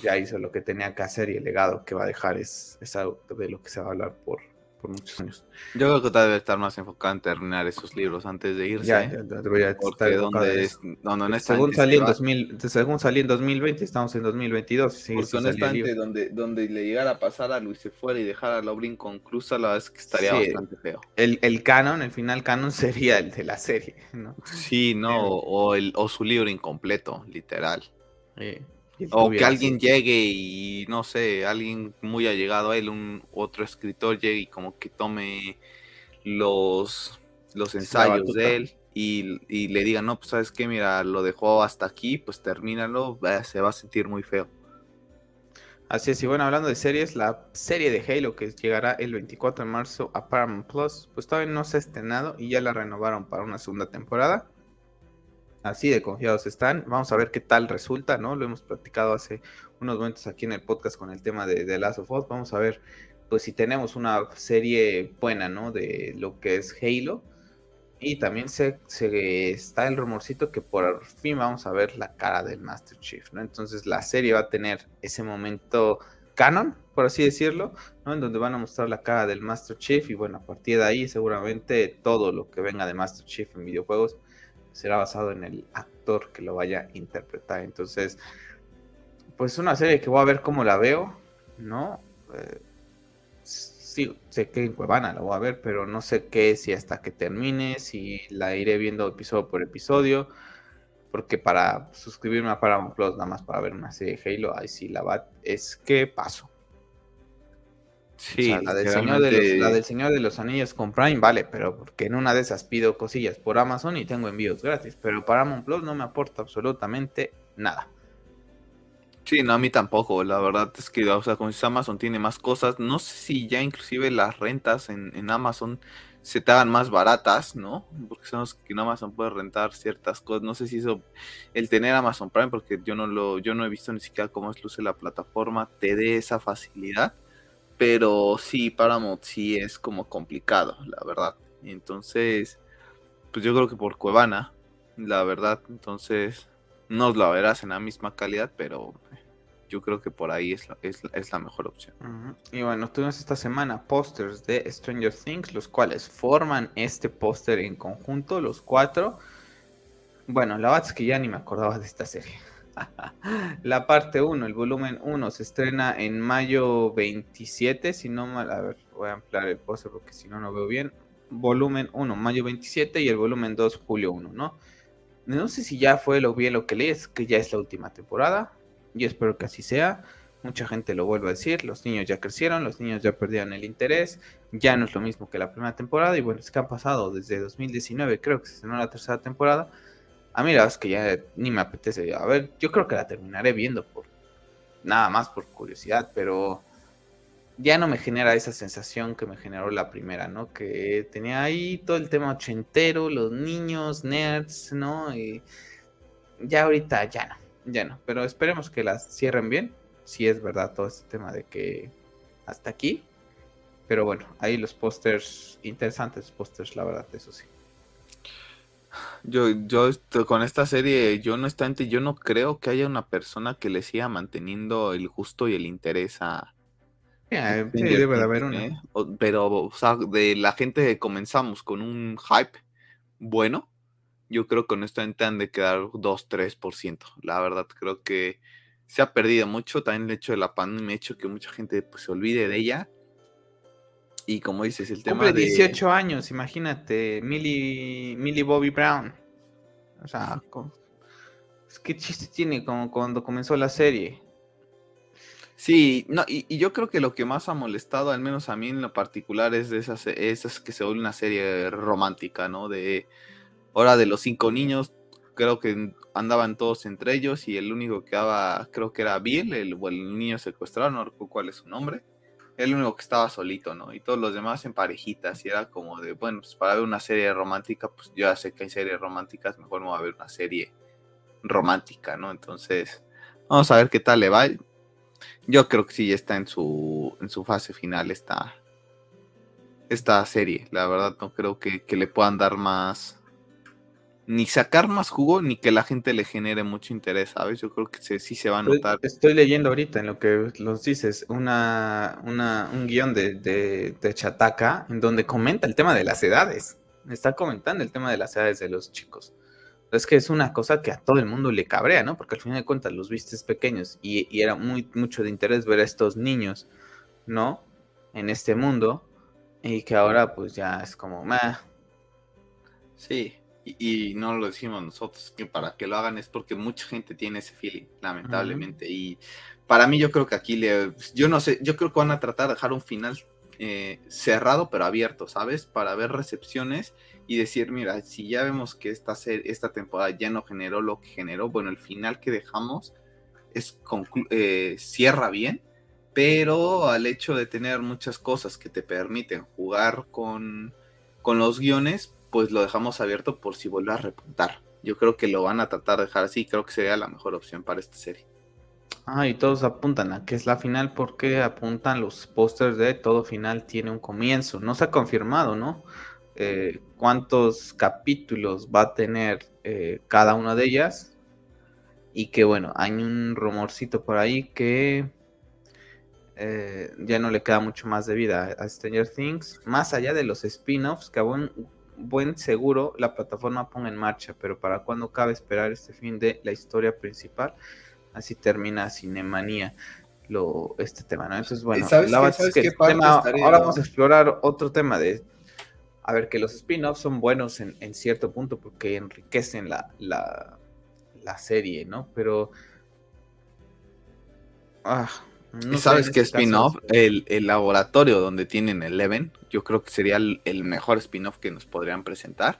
Speaker 1: ya hizo lo que tenía que hacer y el legado que va a dejar es, es algo de lo que se va a hablar por, por muchos años.
Speaker 2: Yo creo que tal debe estar más enfocado en terminar esos libros antes de irse.
Speaker 1: Ya, ya, ya en
Speaker 2: donde, es, honestamente
Speaker 1: según,
Speaker 2: se
Speaker 1: salí en
Speaker 2: va-
Speaker 1: 2000, según salí en 2020, estamos en 2022. y sigue
Speaker 2: porque honestamente donde, donde le llegara a pasar a Luis se fuera y dejara a Laurin conclusa, la verdad es que estaría
Speaker 1: Sí.
Speaker 2: bastante feo.
Speaker 1: el, el canon, el final canon [laughs] sería el de la serie, ¿no?
Speaker 2: Sí, no, o, o el, o su libro incompleto, literal.
Speaker 1: Eh, el
Speaker 2: O que alguien llegue y no sé, alguien muy allegado a él, un otro escritor llegue y como que tome los, los ensayos de él y, le digan, no, pues sabes qué, mira, lo dejó hasta aquí, pues termínalo, se va a sentir muy feo.
Speaker 1: Así es, y bueno, hablando de series, la serie de Halo que llegará el 24 de marzo a Paramount Plus, pues todavía no se ha estrenado y ya la renovaron para una segunda temporada. Así de confiados están. Vamos a ver qué tal resulta, ¿no? Lo hemos platicado hace unos momentos aquí en el podcast con el tema de, The Last of Us. Vamos a ver, pues si tenemos una serie buena, ¿no? De lo que es Halo y también se, está el rumorcito que por fin vamos a ver la cara del Master Chief, ¿no? Entonces la serie va a tener ese momento canon, por así decirlo, ¿no? En donde van a mostrar la cara del Master Chief y bueno, a partir de ahí seguramente todo lo que venga de Master Chief en videojuegos será basado en el actor que lo vaya a interpretar. Entonces, pues una serie que voy a ver cómo la veo, ¿no? Eh, sí, sé que en Cuevana la voy a ver, pero no sé qué, si hasta que termine, si la iré viendo episodio por episodio, porque para suscribirme a Paramount Plus nada más para ver una serie de Halo, ahí sí la va, es que paso. Sí, la, del señor de los, la del Señor de los Anillos con Prime, vale, pero porque en una de esas pido cosillas por Amazon y tengo envíos gratis, pero Paramount Plus no me aporta absolutamente nada.
Speaker 2: Sí, no, a mí tampoco. La verdad es que, o sea, con Amazon tiene más cosas. No sé si ya inclusive las rentas en, Amazon se te hagan más baratas, ¿no? Porque sabemos que en Amazon puedes rentar ciertas cosas. No sé si eso, el tener Amazon Prime, porque yo no lo, yo no he visto ni siquiera cómo es luce la plataforma, te dé esa facilidad. Pero sí, Paramount sí es como complicado, la verdad. Entonces, pues yo creo que por Cuevana, la verdad, entonces no la verás en la misma calidad, pero yo creo que por ahí es la, es, la mejor opción.
Speaker 1: Y bueno, tuvimos esta semana pósters de Stranger Things, los cuales forman este póster en conjunto, los cuatro. Bueno, la verdad es que ya ni me acordaba de esta serie. La parte 1, el volumen 1, se estrena en mayo 27, si no mal, a ver, voy a ampliar el póster porque si no, no veo bien. Volumen 1, mayo 27 y el volumen 2, julio 1, ¿no? No sé si ya fue lo bien lo que leí, es que ya es la última temporada. Y espero que así sea. Mucha gente lo vuelve a decir, los niños ya crecieron, los niños ya perdieron el interés, ya no es lo mismo que la primera temporada. Y bueno, es que han pasado desde 2019, creo que se estrenó la tercera temporada. A mí la verdad es que ya ni me apetece. A ver, yo creo que la terminaré viendo por nada más por curiosidad, pero ya no me genera esa sensación que me generó la primera, ¿no? Que tenía ahí todo el tema ochentero, los niños, nerds, ¿no? Y ya ahorita ya no, ya no. Pero esperemos que las cierren bien, si es verdad todo este tema de que hasta aquí. Pero bueno, ahí los pósters, interesantes pósters, la verdad, eso sí.
Speaker 2: Yo, yo con esta serie, yo no honestamente, yo no creo que haya una persona que le siga manteniendo el gusto y el interés a,
Speaker 1: sí, debe de haber una.
Speaker 2: ¿eh? Pero, o sea, de la gente que comenzamos con un hype bueno, yo creo que honestamente han de quedar 2-3%. La verdad, creo que se ha perdido mucho. También el hecho de la pandemia ha hecho que mucha gente pues, se olvide de ella. Y como dices, el tema
Speaker 1: Cumple 18 años, imagínate, Millie, Millie Bobby Brown. O sea, ¿qué chiste tiene como cuando comenzó la serie?
Speaker 2: Sí, no, y, yo creo que lo que más ha molestado, al menos a mí en lo particular, es de esas, esas que se vuelve una serie romántica, ¿no? De hora de los cinco niños, creo que andaban todos entre ellos y el único que daba, creo que era Bill, el, el niño secuestrado, no recuerdo cuál es su nombre, el único que estaba solito, ¿no? Y todos los demás en parejitas y era como de, bueno, pues para ver una serie romántica, pues yo ya sé que hay series románticas, mejor me voy a ver una serie romántica, ¿no? Entonces, vamos a ver qué tal le va yo creo que sí ya está en su, en su fase final esta, esta serie. La verdad no creo que, le puedan dar más, ni sacar más jugo, ni que la gente le genere mucho interés, ¿sabes? Yo creo que sí se va a notar.
Speaker 1: Estoy leyendo ahorita en lo que los dices, una, una, un guion de, de, de Chataca en donde comenta el tema de las edades. Está comentando el tema de las edades de los chicos. Es que es una cosa que a todo el mundo le cabrea, ¿no? Porque al final de cuentas los vistes pequeños y, era muy mucho de interés ver a estos niños, ¿no? En este mundo y que ahora pues ya es como, meh.
Speaker 2: Sí, y, no lo decimos nosotros, que para que lo hagan es porque mucha gente tiene ese feeling, lamentablemente. Y para mí yo creo que aquí le, yo no sé, yo creo que van a tratar de dejar un final eh, cerrado pero abierto, ¿sabes? Para ver recepciones y decir, mira, si ya vemos que esta, esta temporada ya no generó lo que generó, bueno, el final que dejamos es eh, cierra bien, pero al hecho de tener muchas cosas que te permiten jugar con, con los guiones, pues lo dejamos abierto por si vuelve a repuntar. Yo creo que lo van a tratar de dejar así, creo que sería la mejor opción para esta serie.
Speaker 1: Ah, y todos apuntan a que es la final porque apuntan los pósters de todo final tiene un comienzo. No se ha confirmado, ¿no? Eh, cuántos capítulos va a tener eh, cada una de ellas. Y que bueno, hay un rumorcito por ahí que eh, ya no le queda mucho más de vida a Stranger Things. Más allá de los spin-offs, que a buen, seguro la plataforma ponga en marcha. Pero para cuando cabe esperar este fin de la historia principal así termina Cinemanía lo, este tema, ¿no? Entonces, bueno, ahora vamos a explorar otro tema de, a ver, que los spin-offs son buenos en, cierto punto porque enriquecen la, la, serie, ¿no? Pero...
Speaker 2: Ah, no ¿Sabes qué spin-off? El, laboratorio donde tienen Eleven, yo creo que sería el mejor spin-off que nos podrían presentar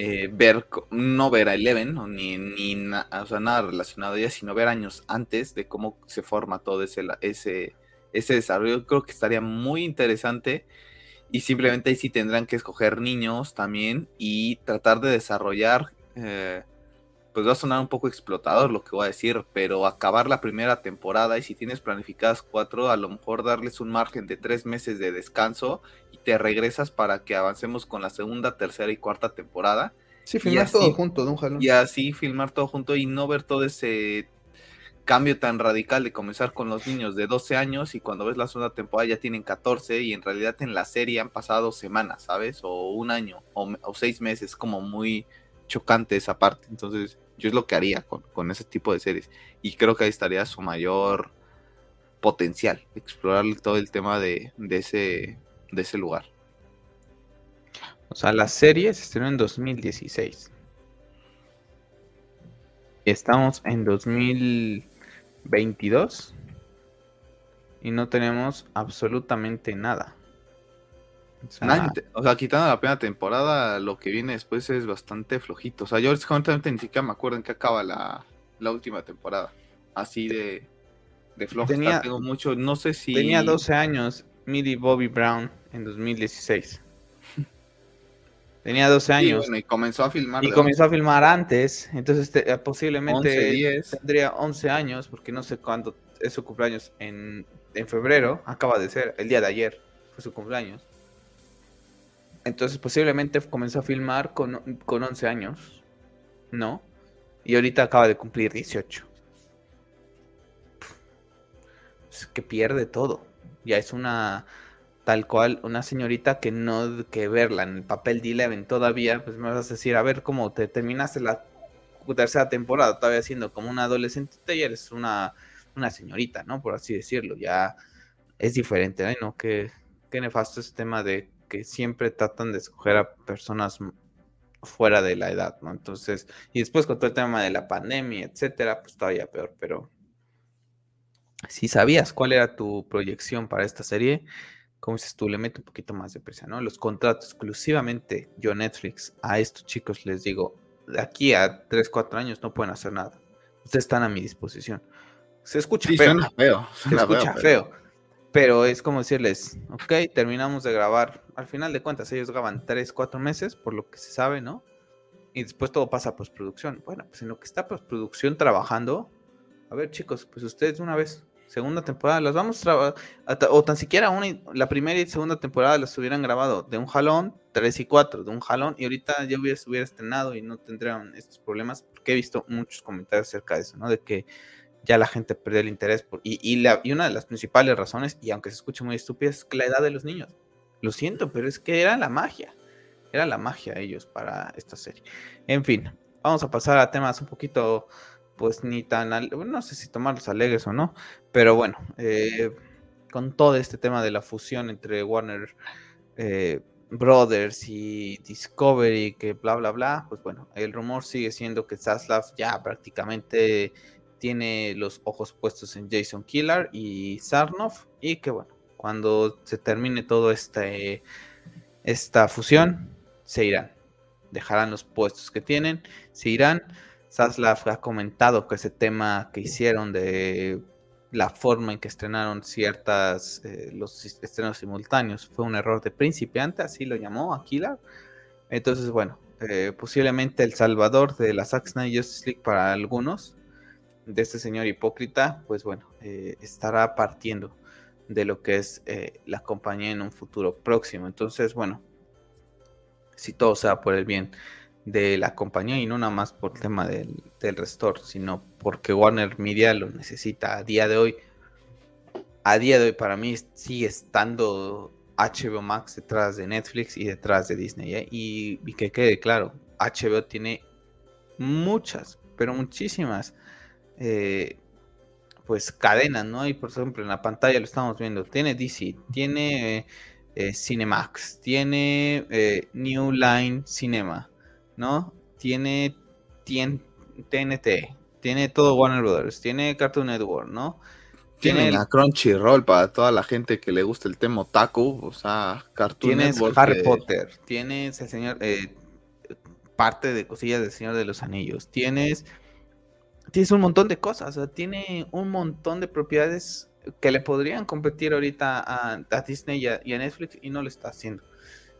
Speaker 2: eh, ver, no ver a Eleven, ni, ni nada relacionado a ella, sino ver años antes de cómo se forma todo ese, ese, ese desarrollo. Creo que estaría muy interesante y simplemente ahí sí tendrán que escoger niños también y tratar de desarrollar eh, pues va a sonar un poco explotador lo que voy a decir, pero acabar la primera temporada y si tienes planificadas cuatro, a lo mejor darles un margen de tres meses de descanso y te regresas para que avancemos con la segunda, tercera y cuarta temporada.
Speaker 1: Sí, filmar todo junto de un jalón.
Speaker 2: Y así filmar todo junto y no ver todo ese cambio tan radical de comenzar con los niños de 12 años y cuando ves la segunda temporada ya tienen 14 y en realidad en la serie han pasado semanas, ¿sabes? O un año o, o seis meses, como muy chocante esa parte. Entonces, yo es lo que haría con, ese tipo de series. Y creo que ahí estaría su mayor potencial, explorar todo el tema de, ese, de ese lugar.
Speaker 1: O sea, la serie se estrenó en 2016. Estamos en 2022 y no tenemos absolutamente nada.
Speaker 2: O sea, quitando la primera temporada, lo que viene después es bastante flojito. O sea, yo honestamente ni siquiera me acuerdo en qué acaba la, última temporada. Así de, de flojo.
Speaker 1: Tenía, tengo mucho, no sé si... Tenía 12 años Millie Bobby Brown en 2016. [laughs] Tenía 12 años.
Speaker 2: y comenzó a filmar.
Speaker 1: Y comenzó a filmar antes. Entonces eh, posiblemente tendría 11 años, porque no sé cuándo es su cumpleaños. En, en febrero, acaba de ser, el día de ayer fue su cumpleaños. Entonces posiblemente comenzó a filmar con, con 11 años, ¿no? Y ahorita acaba de cumplir 18. Es que pierde todo. Ya es una tal cual, una señorita que no que verla en el papel de Eleven todavía, pues me vas a decir, a ver cómo te terminaste la tercera temporada, todavía siendo como una adolescente, ya eres una, una señorita, ¿no? Por así decirlo, ya es diferente, ¿no? Qué, qué nefasto ese tema de que siempre tratan de escoger a personas fuera de la edad, ¿no? Entonces, y después con todo el tema de la pandemia, etcétera, pues todavía peor, pero si sabías cuál era tu proyección para esta serie, como dices tú, le meto un poquito más de presión, ¿no? Los contratos exclusivamente yo Netflix, a estos chicos les digo, de aquí a 3, 4 años no pueden hacer nada. Ustedes están a mi disposición. Se escucha feo. feo. Se escucha feo. Pero es como decirles, ok, terminamos de grabar. Al final de cuentas, ellos graban 3, 4 meses, por lo que se sabe, ¿no? Y después todo pasa a postproducción. Bueno, pues en lo que está postproducción trabajando, a ver chicos, pues ustedes una vez, segunda temporada, las vamos a o tan siquiera una, la primera y segunda temporada las hubieran grabado de un jalón, 3 y 4, de un jalón, y ahorita ya hubiera, hubiera estrenado y no tendrían estos problemas, porque he visto muchos comentarios acerca de eso, ¿no? De que ya la gente perdió el interés. y, y, la, y, una de las principales razones, y aunque se escuche muy estúpido, es la edad de los niños. Lo siento, pero es que era la magia. Era la magia ellos para esta serie. En fin, vamos a pasar a temas un poquito, pues ni tan, no sé si tomarlos alegres o no, pero bueno, eh, con todo este tema de la fusión entre Warner eh, Brothers y Discovery, que bla, bla, bla, pues bueno, el rumor sigue siendo que Zaslav ya prácticamente tiene los ojos puestos en Jason Killer y Sarnoff y que bueno, Cuando se termine todo este esta fusión, se irán. Dejarán los puestos que tienen, se irán. Saslav ha comentado que ese tema que hicieron de la forma en que estrenaron ciertas eh, los estrenos simultáneos fue un error de principiante, así lo llamó Aquila. Entonces, bueno, eh, posiblemente el salvador de la Zack Snyder Justice League para algunos de este señor hipócrita, pues bueno, eh, estará partiendo de lo que es la compañía en un futuro próximo. Entonces, bueno, si todo sea por el bien de la compañía y no nada más por el tema del, del restore, sino porque Warner Media lo necesita a día de hoy. A día de hoy para mí sigue estando HBO Max detrás de Netflix y detrás de Disney. ¿eh? Y, que quede claro, HBO tiene muchas, pero muchísimas eh, pues cadenas, ¿no? Y por ejemplo en la pantalla lo estamos viendo. Tiene DC, tiene eh, Cinemax, tiene New Line Cinema, ¿no? Tiene TNT, tiene todo Warner Brothers, tiene Cartoon Network, ¿no?
Speaker 2: Tiene la Crunchyroll para toda la gente que le gusta el tema otaku, o sea, Cartoon
Speaker 1: tienes Harry Potter, tienes el señor, eh, parte de cosillas del Señor de los Anillos, tienes, tienes un montón de cosas, o sea, tiene un montón de propiedades que le podrían competir ahorita a, Disney y a Netflix y no lo está haciendo.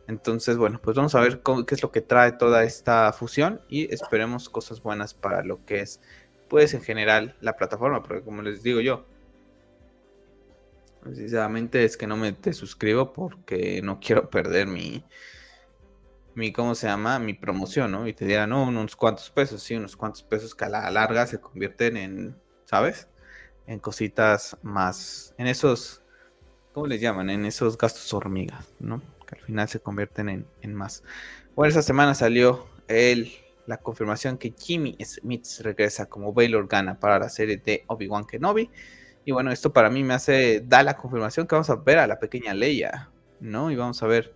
Speaker 1: Entonces, bueno, pues vamos a ver qué es lo que trae toda esta fusión y esperemos cosas buenas para lo que es, pues en general, la plataforma, porque como les digo yo, precisamente es que no me te suscribo porque no quiero perder mi, mi, ¿cómo se llama? Mi promoción, ¿no? Y te dirán, no, unos cuantos pesos, sí, unos cuantos pesos que a la larga se convierten en, ¿sabes? En cositas más, en esos, ¿cómo les llaman? En esos gastos hormigas, ¿no? que al final se convierten en, más. Bueno, esta semana salió el, la confirmación que Jimmy Smith regresa como Bail Organa para la serie de Obi-Wan Kenobi. Y bueno, esto para mí me hace, da la confirmación que vamos a ver a la pequeña Leia, ¿no? Y vamos a ver,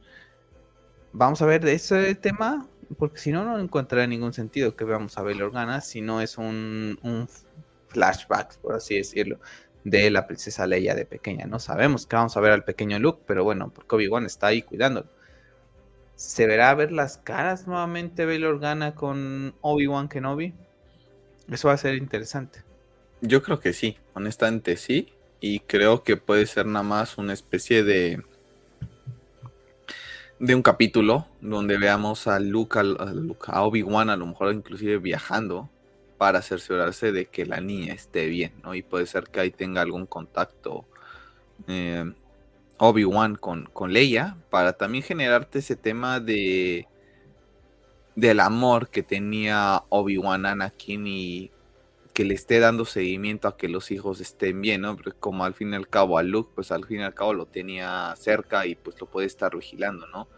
Speaker 1: vamos a ver de ese tema, porque si no, no encontrará ningún sentido que veamos a Bail Organa si no es un, flashback, por así decirlo de la princesa Leia de pequeña. No sabemos que vamos a ver al pequeño Luke, pero bueno, porque Obi-Wan está ahí cuidándolo. ¿Se verá a ver las caras nuevamente Bail Organa con Obi-Wan Kenobi? Eso va a ser interesante.
Speaker 2: Yo creo que sí, honestamente sí. Y creo que puede ser nada más una especie de. De un capítulo donde veamos a Luke, a, a Obi-Wan, a lo mejor inclusive viajando para cerciorarse de que la niña esté bien, ¿no? Y puede ser que ahí tenga algún contacto eh, Obi-Wan con, con Leia, para también generarte ese tema de del amor que tenía Obi-Wan Anakin y que le esté dando seguimiento a que los hijos estén bien, ¿no? Como al fin y al cabo a Luke, pues al fin y al cabo lo tenía cerca y pues lo puede estar vigilando, ¿no?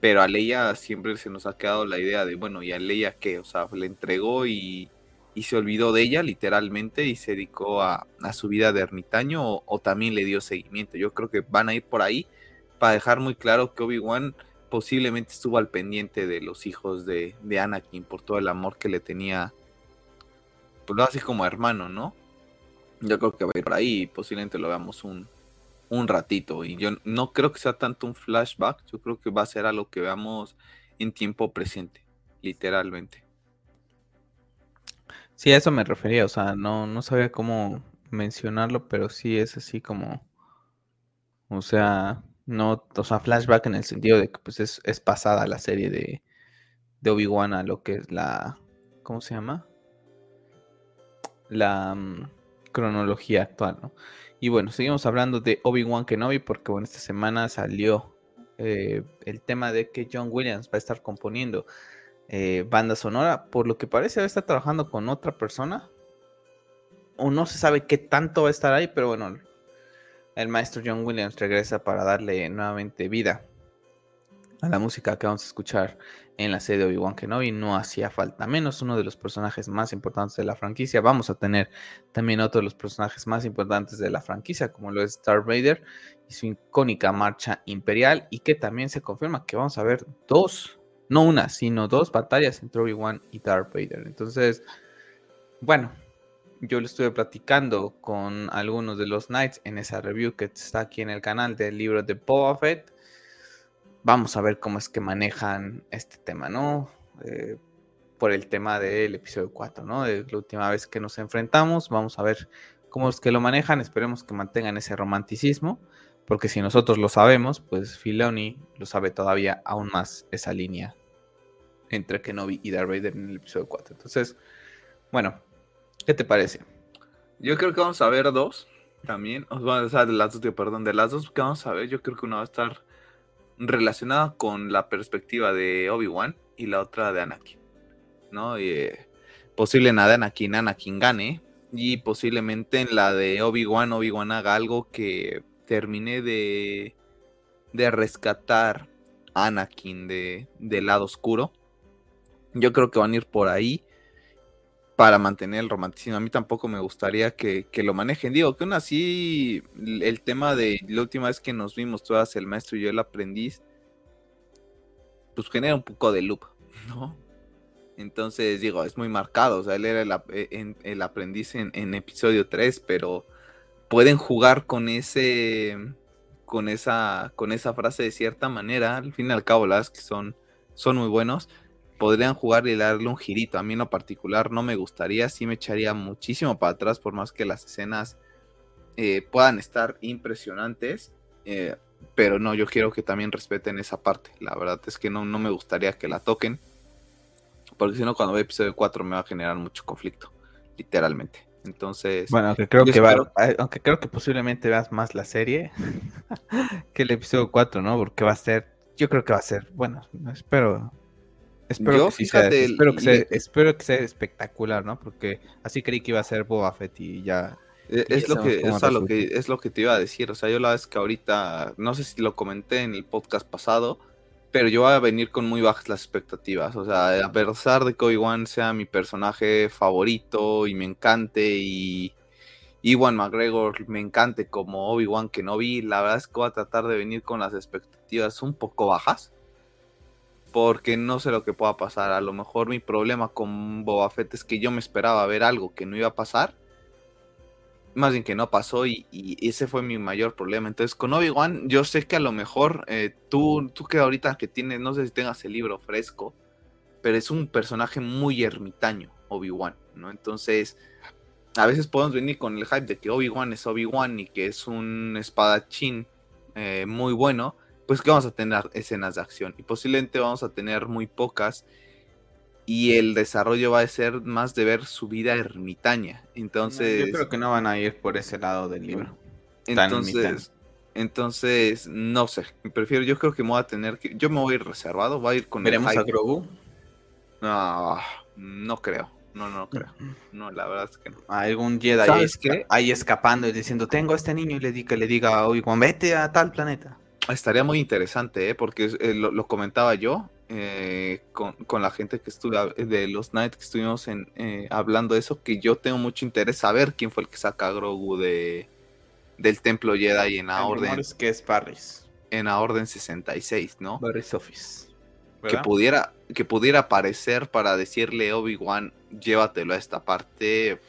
Speaker 2: Pero a Leia siempre se nos ha quedado la idea de, bueno, ¿y a Leia qué? O sea, le entregó y y se olvidó de ella literalmente y se dedicó a, su vida de ermitaño o, también le dio seguimiento. Yo creo que van a ir por ahí para dejar muy claro que Obi-Wan posiblemente estuvo al pendiente de los hijos de, Anakin por todo el amor que le tenía, pues lo hace como hermano, ¿no? Yo creo que va a ir por ahí y posiblemente lo veamos un, un ratito. Y yo no creo que sea tanto un flashback, yo creo que va a ser algo que veamos en tiempo presente, literalmente.
Speaker 1: Sí, a eso me refería, o sea, no, no sabía cómo mencionarlo, pero sí es así como, o sea, no, o sea, flashback en el sentido de que pues es, es pasada la serie de, de Obi-Wan a lo que es la, ¿cómo se llama? La mm, cronología actual, ¿no? Y bueno, seguimos hablando de Obi-Wan Kenobi porque, bueno, esta semana salió eh, el tema de que John Williams va a estar componiendo eh, banda sonora. Por lo que parece, está trabajando con otra persona. O no se sabe qué tanto va a estar ahí, pero bueno, el maestro John Williams regresa para darle nuevamente vida a la música que vamos a escuchar en la serie de Obi-Wan Kenobi. No hacía falta menos uno de los personajes más importantes de la franquicia. Vamos a tener también otro de los personajes más importantes de la franquicia, como lo es Darth Vader y su icónica marcha imperial. Y que también se confirma que vamos a ver dos no una, sino dos batallas entre Obi-Wan y Darth Vader. Entonces, bueno, yo lo estuve platicando con algunos de los Knights en esa review que está aquí en el canal del libro de Boba Fett. Vamos a ver cómo es que manejan este tema, ¿no? Eh, por el tema del episodio 4, ¿no? De la última vez que nos enfrentamos, vamos a ver cómo es que lo manejan. Esperemos que mantengan ese romanticismo, porque si nosotros lo sabemos, pues Filoni lo sabe todavía aún más esa línea entre Kenobi y Darth en el episodio 4. Entonces, bueno, ¿Qué te parece?
Speaker 2: Yo creo que vamos a ver dos también. O sea, de las dos, perdón, de las dos que vamos a ver, yo creo que una va a estar relacionada con la perspectiva de Obi-Wan y la otra de Anakin. ¿No? Y, eh, posible en la de Anakin, Anakin gane. Y posiblemente en la de Obi-Wan, Obi-Wan haga algo que termine de, de rescatar Anakin de, del lado oscuro. Yo creo que van a ir por ahí para mantener el romanticismo. A mí tampoco me gustaría que, lo manejen. Digo, que aún así el tema de la última vez que nos vimos, tú eras el maestro y yo el aprendiz, pues genera un poco de loop, [laughs] ¿no? Entonces, digo, es muy marcado. O sea, él era el, eh, aprendiz en, episodio 3, pero pueden jugar con ese. con esa. con esa frase de cierta manera. Al fin y al cabo, las que son, son muy buenos podrían jugar y darle un girito. A mí en lo particular no me gustaría, sí me echaría muchísimo para atrás, por más que las escenas eh, puedan estar impresionantes. Eh, pero no, yo quiero que también respeten esa parte. La verdad es que no, no me gustaría que la toquen. Porque si no, cuando vea episodio 4 me va a generar mucho conflicto, literalmente. Entonces.
Speaker 1: Bueno, aunque creo que va, aunque creo que posiblemente veas más la serie [laughs] que el episodio 4, ¿no? Porque va a ser, yo creo que va a ser, bueno, espero, Espero, que, sea, espero, que sea, espectacular, ¿no? Porque así creí que iba a ser Boba Fett y ya.
Speaker 2: E, es, lo que, es, lo que, es lo que te iba a decir. O sea, yo la vez que ahorita, no sé si lo comenté en el podcast pasado, pero yo voy a venir con muy bajas las expectativas. O sea, a pesar de que Obi-Wan sea mi personaje favorito y me encante y Iwan McGregor me encante como Obi-Wan que no vi, la verdad es que voy a tratar de venir con las expectativas un poco bajas porque no sé lo que pueda pasar. A lo mejor mi problema con Boba Fett es que yo me esperaba ver algo que no iba a pasar. Más bien que no pasó y, ese fue mi mayor problema. Entonces con Obi-Wan yo sé que a lo mejor eh, tú, tú que ahorita que tienes, no sé si tengas el libro fresco, pero es un personaje muy ermitaño, Obi-Wan, ¿no? Entonces a veces podemos venir con el hype de que Obi-Wan es Obi-Wan y que es un espadachín eh, muy bueno pues que vamos a tener escenas de acción y posiblemente vamos a tener muy pocas y el desarrollo va a ser más de ver su vida ermitaña. Entonces,
Speaker 1: yo creo que no van a ir por ese lado del libro.
Speaker 2: Entonces, entonces no sé, prefiero yo creo que me voy a tener que yo me voy a ir reservado, voy a ir con
Speaker 1: ¿Veremos a Grogu?
Speaker 2: No, no creo. No, no creo. No, la verdad es que no.
Speaker 1: Algún Jedi ahí, ahí escapando y diciendo, tengo a este niño y le diga, le diga a Obi-Wan, vete a tal planeta.
Speaker 2: Estaría muy interesante, ¿eh? porque eh, lo, comentaba yo eh, con, la gente que estuve de los Knights que estuvimos en, hablando de eso, que yo tengo mucho interés saber quién fue el que saca a Grogu de, del Templo Jedi en la orden.
Speaker 1: que es Barris.
Speaker 2: En la orden 66, ¿no?
Speaker 1: Barris Office.
Speaker 2: Que pudiera, que pudiera aparecer para decirle Obi-Wan, llévatelo a esta parte.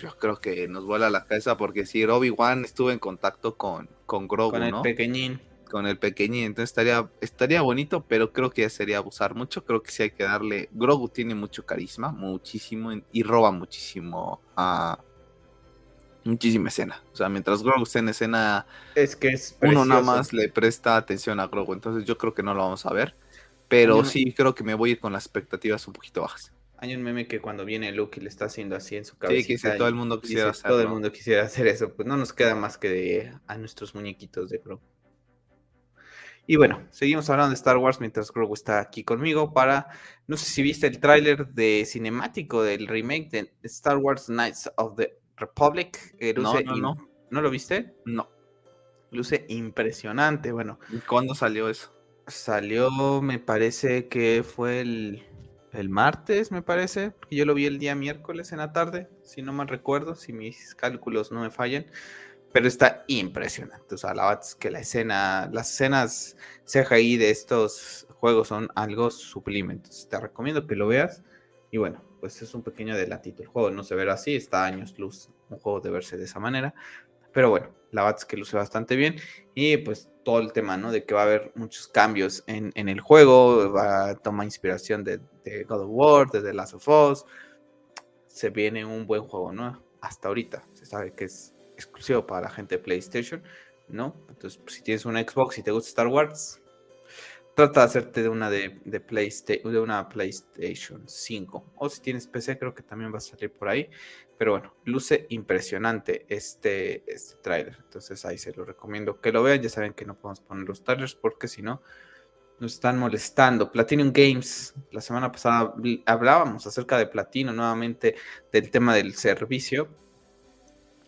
Speaker 2: yo creo que nos vuela la cabeza porque si Obi-Wan estuvo en contacto con, con Grogu,
Speaker 1: con
Speaker 2: el
Speaker 1: pequeñín
Speaker 2: con el pequeñín. Entonces estaría, estaría bonito, pero creo que ya sería abusar mucho. Creo que sí hay que darle. Grogu tiene mucho carisma, muchísimo, y roba muchísimo a. Muchísima escena. O sea, mientras Grogu está en escena,
Speaker 1: es que es
Speaker 2: uno nada más le presta atención a Grogu. Entonces yo creo que no lo vamos a ver. Pero sí creo que me voy a ir con las expectativas un poquito bajas.
Speaker 1: Hay un meme que cuando viene Luke y le está haciendo así en su cabeza.
Speaker 2: Sí, que todo el mundo quisiera hacerlo.
Speaker 1: Todo el mundo quisiera hacer eso. Pues no nos queda más que de, a nuestros muñequitos de Grogu. Y bueno, seguimos hablando de Star Wars mientras Grogu está aquí conmigo para, no sé si viste el tráiler de cinemático del remake de Star Wars Knights of the Republic.
Speaker 2: no, no, no.
Speaker 1: ¿No lo viste?
Speaker 2: No.
Speaker 1: Luce impresionante, bueno.
Speaker 2: ¿Y cuándo salió eso?
Speaker 1: Salió, me parece que fue el, el martes, me parece, yo lo vi el día miércoles en la tarde, si no mal recuerdo, si mis cálculos no me fallan pero está impresionante. O sea, la verdad es que la escena, las escenas CGI de estos juegos son algo sublime. Te recomiendo que lo veas. Y bueno, pues es un pequeño adelantito. El juego no se verá así, está años luz un juego de verse de esa manera. Pero bueno, la verdad es que luce bastante bien. Y pues todo el tema, ¿no? De que va a haber muchos cambios en, el juego, va a inspiración de, God of War, de The Last of Us. Se viene un buen juego, ¿no? Hasta ahorita se sabe que es exclusivo para la gente de PlayStation, ¿no? Entonces, pues, si tienes una Xbox y te gusta Star Wars, trata de hacerte de una de, de, de una PlayStation 5. O si tienes PC, creo que también va a salir por ahí. Pero bueno, luce impresionante este, este tráiler. Entonces ahí se lo recomiendo que lo vean. Ya saben que no podemos poner los trailers porque si no nos están molestando. Platinum Games, la semana pasada hablábamos acerca de Platino nuevamente del tema del servicio.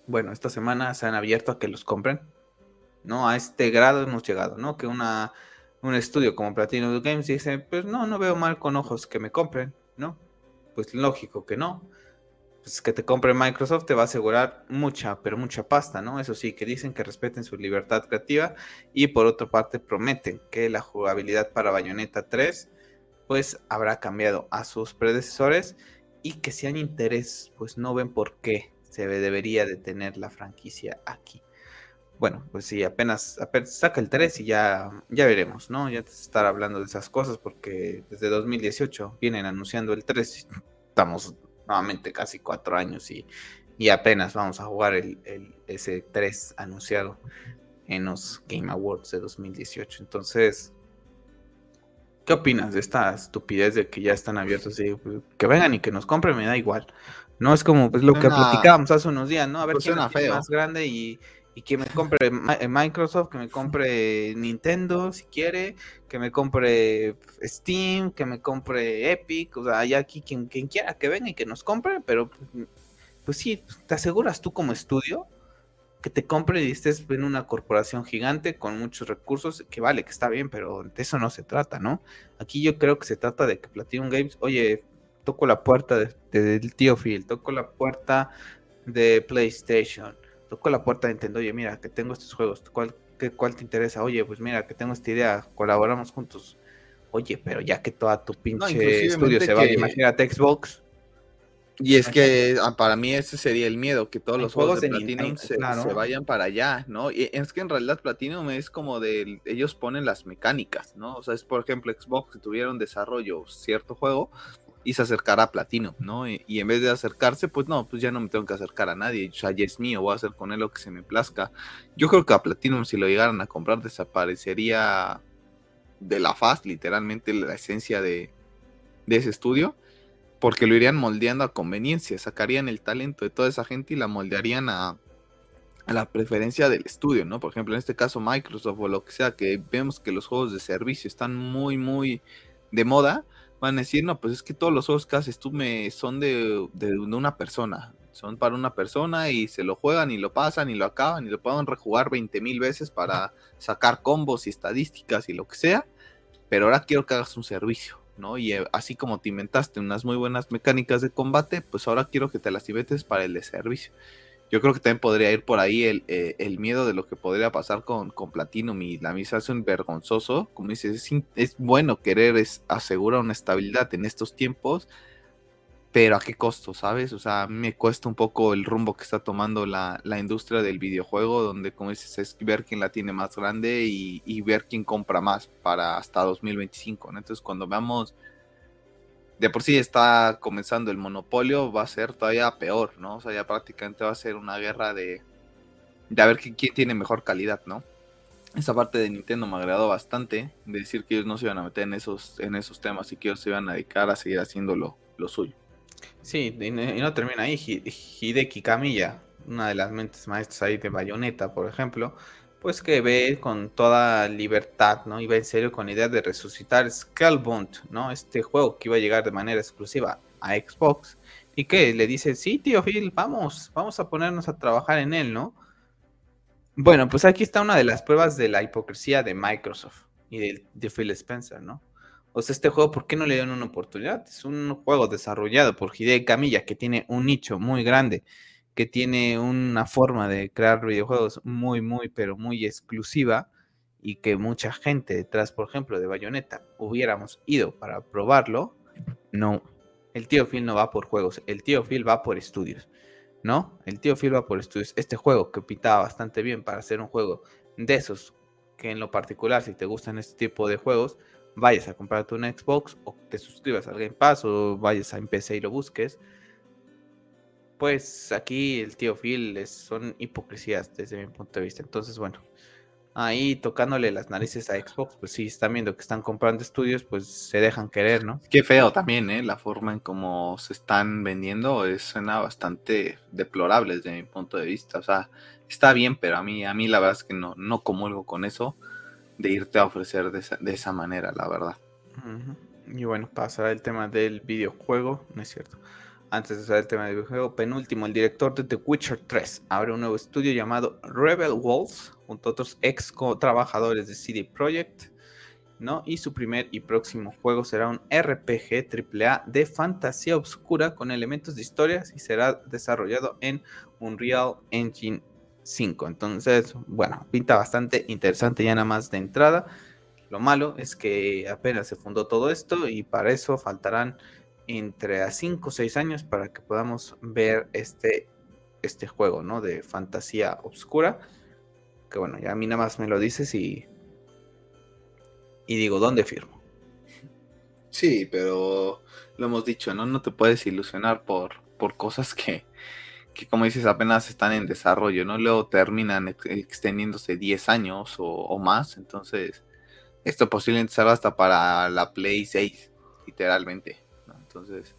Speaker 1: Bueno, esta semana se han abierto a que los compren. ¿No? A este grado hemos llegado, ¿no? Que una, un estudio como Platinum Games dice, pues no, no veo mal con ojos que me compren, ¿no? Pues lógico que no pues, que te compre Microsoft te va a asegurar mucha, pero mucha pasta, ¿no? Eso sí, que dicen que respeten su libertad creativa y por otra parte prometen que la jugabilidad para Bayonetta 3 pues habrá cambiado a sus predecesores y que si hay interés pues no ven por qué se debería detener la franquicia aquí. Bueno, pues sí, apenas, saca el 3 y ya, ya veremos, ¿no? Ya estar hablando de esas cosas porque desde 2018 vienen anunciando el 3. Estamos nuevamente casi cuatro años y, apenas vamos a jugar el, el S3 anunciado en los Game Awards de 2018. Entonces, ¿qué opinas de esta estupidez de que ya están abiertos y pues, que vengan y que nos compren? Me da igual. No es como pues, lo que platicábamos hace unos días, ¿no? A ver pues quién es más grande y, y que me compre eh, Microsoft, que me compre Nintendo si quiere, que me compre Steam, que me compre Epic, o sea, hay aquí quien, quien quiera que venga y que nos compre, pero pues, pues sí, te aseguras tú como estudio que te compre y estés en una corporación gigante con muchos recursos, que vale, que está bien, pero de eso no se trata, ¿no? Aquí yo creo que se trata de que Platinum Games, oye, toco la puerta del tío Phil, toco la puerta de PlayStation tocó la puerta de Nintendo, oye, mira, que tengo estos juegos, ¿cuál, qué, cuál te interesa? Oye, pues mira, que tengo esta idea, colaboramos juntos. Oye, pero ya que toda tu pinche estudio se va, imagínate Xbox.
Speaker 2: Y es que ah, para mí ese sería el miedo, que todos los juegos, de, Platinum se, vayan para allá, ¿no? Y es que en realidad Platinum es como de, ellos ponen las mecánicas, ¿no? O sea, es por ejemplo Xbox que tuvieron desarrollo cierto juego, y se acercará a Platino, ¿no? Y, en vez de acercarse, pues no, pues ya no me tengo que acercar a nadie, o sea, ya es mío, voy a hacer con él lo que se me plazca. Yo creo que a Platino, si lo llegaran a comprar, desaparecería de la faz, literalmente, la esencia de, ese estudio, porque lo irían moldeando a conveniencia, sacarían el talento de toda esa gente y la moldearían a, a la preferencia del estudio, ¿no? Por ejemplo, en este caso Microsoft o lo que sea, que vemos que los juegos de servicio están muy, muy de moda, van a decir, no, pues es que todos los juegos que haces tú me son de, una persona, son para una persona y se lo juegan y lo pasan y lo acaban y lo pueden rejugar 20 mil veces para sacar combos y estadísticas y lo que sea, pero ahora quiero que hagas un servicio, ¿no? Y eh, así como te inventaste unas muy buenas mecánicas de combate, pues ahora quiero que te las inventes para el de servicio yo creo que también podría ir por ahí el, eh, el miedo de lo que podría pasar con, con Platinum y la misa es un vergonzoso. Como dices, es, bueno querer es, asegurar una estabilidad en estos tiempos, pero a qué costo, ¿sabes? O sea, a mí me cuesta un poco el rumbo que está tomando la, la industria del videojuego, donde, como dices, es ver quién la tiene más grande y, y ver quién compra más para hasta 2025, ¿no? Entonces, cuando veamos de por sí está comenzando el monopolio, va a ser todavía peor, ¿no? O sea, ya prácticamente va a ser una guerra de, de a ver quién, tiene mejor calidad, ¿no? Esa parte de Nintendo me agradó bastante, de decir que ellos no se iban a meter en esos, en esos temas y que ellos se iban a dedicar a seguir haciendo lo, suyo.
Speaker 1: Sí, y no termina ahí. Hideki Kamiya, una de las mentes maestras ahí de Bayonetta, por ejemplo, pues que ve con toda libertad, ¿no? Ve en serio con la idea de resucitar Skullbound, ¿no? Este juego que iba a llegar de manera exclusiva a Xbox y que le dice, sí, tío Phil, vamos, vamos a ponernos a trabajar en él, ¿no? Bueno, pues aquí está una de las pruebas de la hipocresía de Microsoft y de, de Phil Spencer, ¿no? O sea, este juego, ¿por qué no le dieron una oportunidad? Es un juego desarrollado por Hideo Camilla que tiene un nicho muy grande que tiene una forma de crear videojuegos muy, muy, pero muy exclusiva y que mucha gente detrás, por ejemplo, de Bayonetta hubiéramos ido para probarlo, no. el tío Phil no va por juegos, el tío Phil va por estudios, ¿no? El tío Phil va por estudios. Este juego que pintaba bastante bien para hacer un juego de esos, que en lo particular, si te gustan este tipo de juegos, vayas a comprarte un Xbox o te suscribas al Game Pass o vayas a PC y lo busques. Pues aquí el tío Phil son hipocresías desde mi punto de vista. Entonces, bueno, ahí tocándole las narices a Xbox, pues sí, están viendo que están comprando estudios, pues se dejan querer, ¿no?
Speaker 2: Qué feo también, ¿eh? La forma en cómo se están vendiendo es, suena bastante deplorable desde mi punto de vista. O sea, está bien, pero a mí, a mí la verdad es que no, no comulgo con eso de irte a ofrecer de esa, de esa manera, la verdad.
Speaker 1: Y bueno, pasará el tema del videojuego, no es cierto. Antes de pasar el tema del videojuego, penúltimo, el director de The Witcher 3 abre un nuevo estudio llamado Rebel Wolves, junto a otros ex trabajadores de CD Projekt, ¿no? Y su primer y próximo juego será un RPG AAA de fantasía oscura con elementos de historias y será desarrollado en Unreal Engine 5. Entonces, bueno, pinta bastante interesante ya nada más de entrada. Lo malo es que apenas se fundó todo esto y para eso faltarán entre a 5 o 6 años para que podamos ver este, este juego, ¿no? De fantasía oscura. Que bueno, ya a mí nada más me lo dices y. Y digo, ¿dónde firmo?
Speaker 2: Sí, pero lo hemos dicho, ¿no? No te puedes ilusionar por, por cosas que, que, como dices, apenas están en desarrollo, ¿no? Luego terminan extendiéndose 10 años o, más. Entonces, esto posiblemente será hasta para la Play 6, literalmente. Entonces,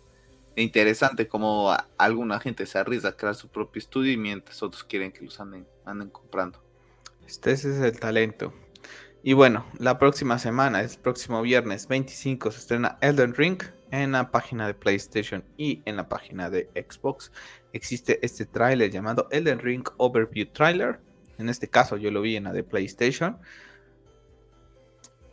Speaker 2: interesante como alguna gente se arriesga a crear su propio estudio y mientras otros quieren que los anden, anden comprando.
Speaker 1: Este es el talento. Y bueno, la próxima semana, el próximo viernes 25, se estrena Elden Ring en la página de PlayStation y en la página de Xbox. Existe este tráiler llamado Elden Ring Overview Trailer. En este caso yo lo vi en la de PlayStation.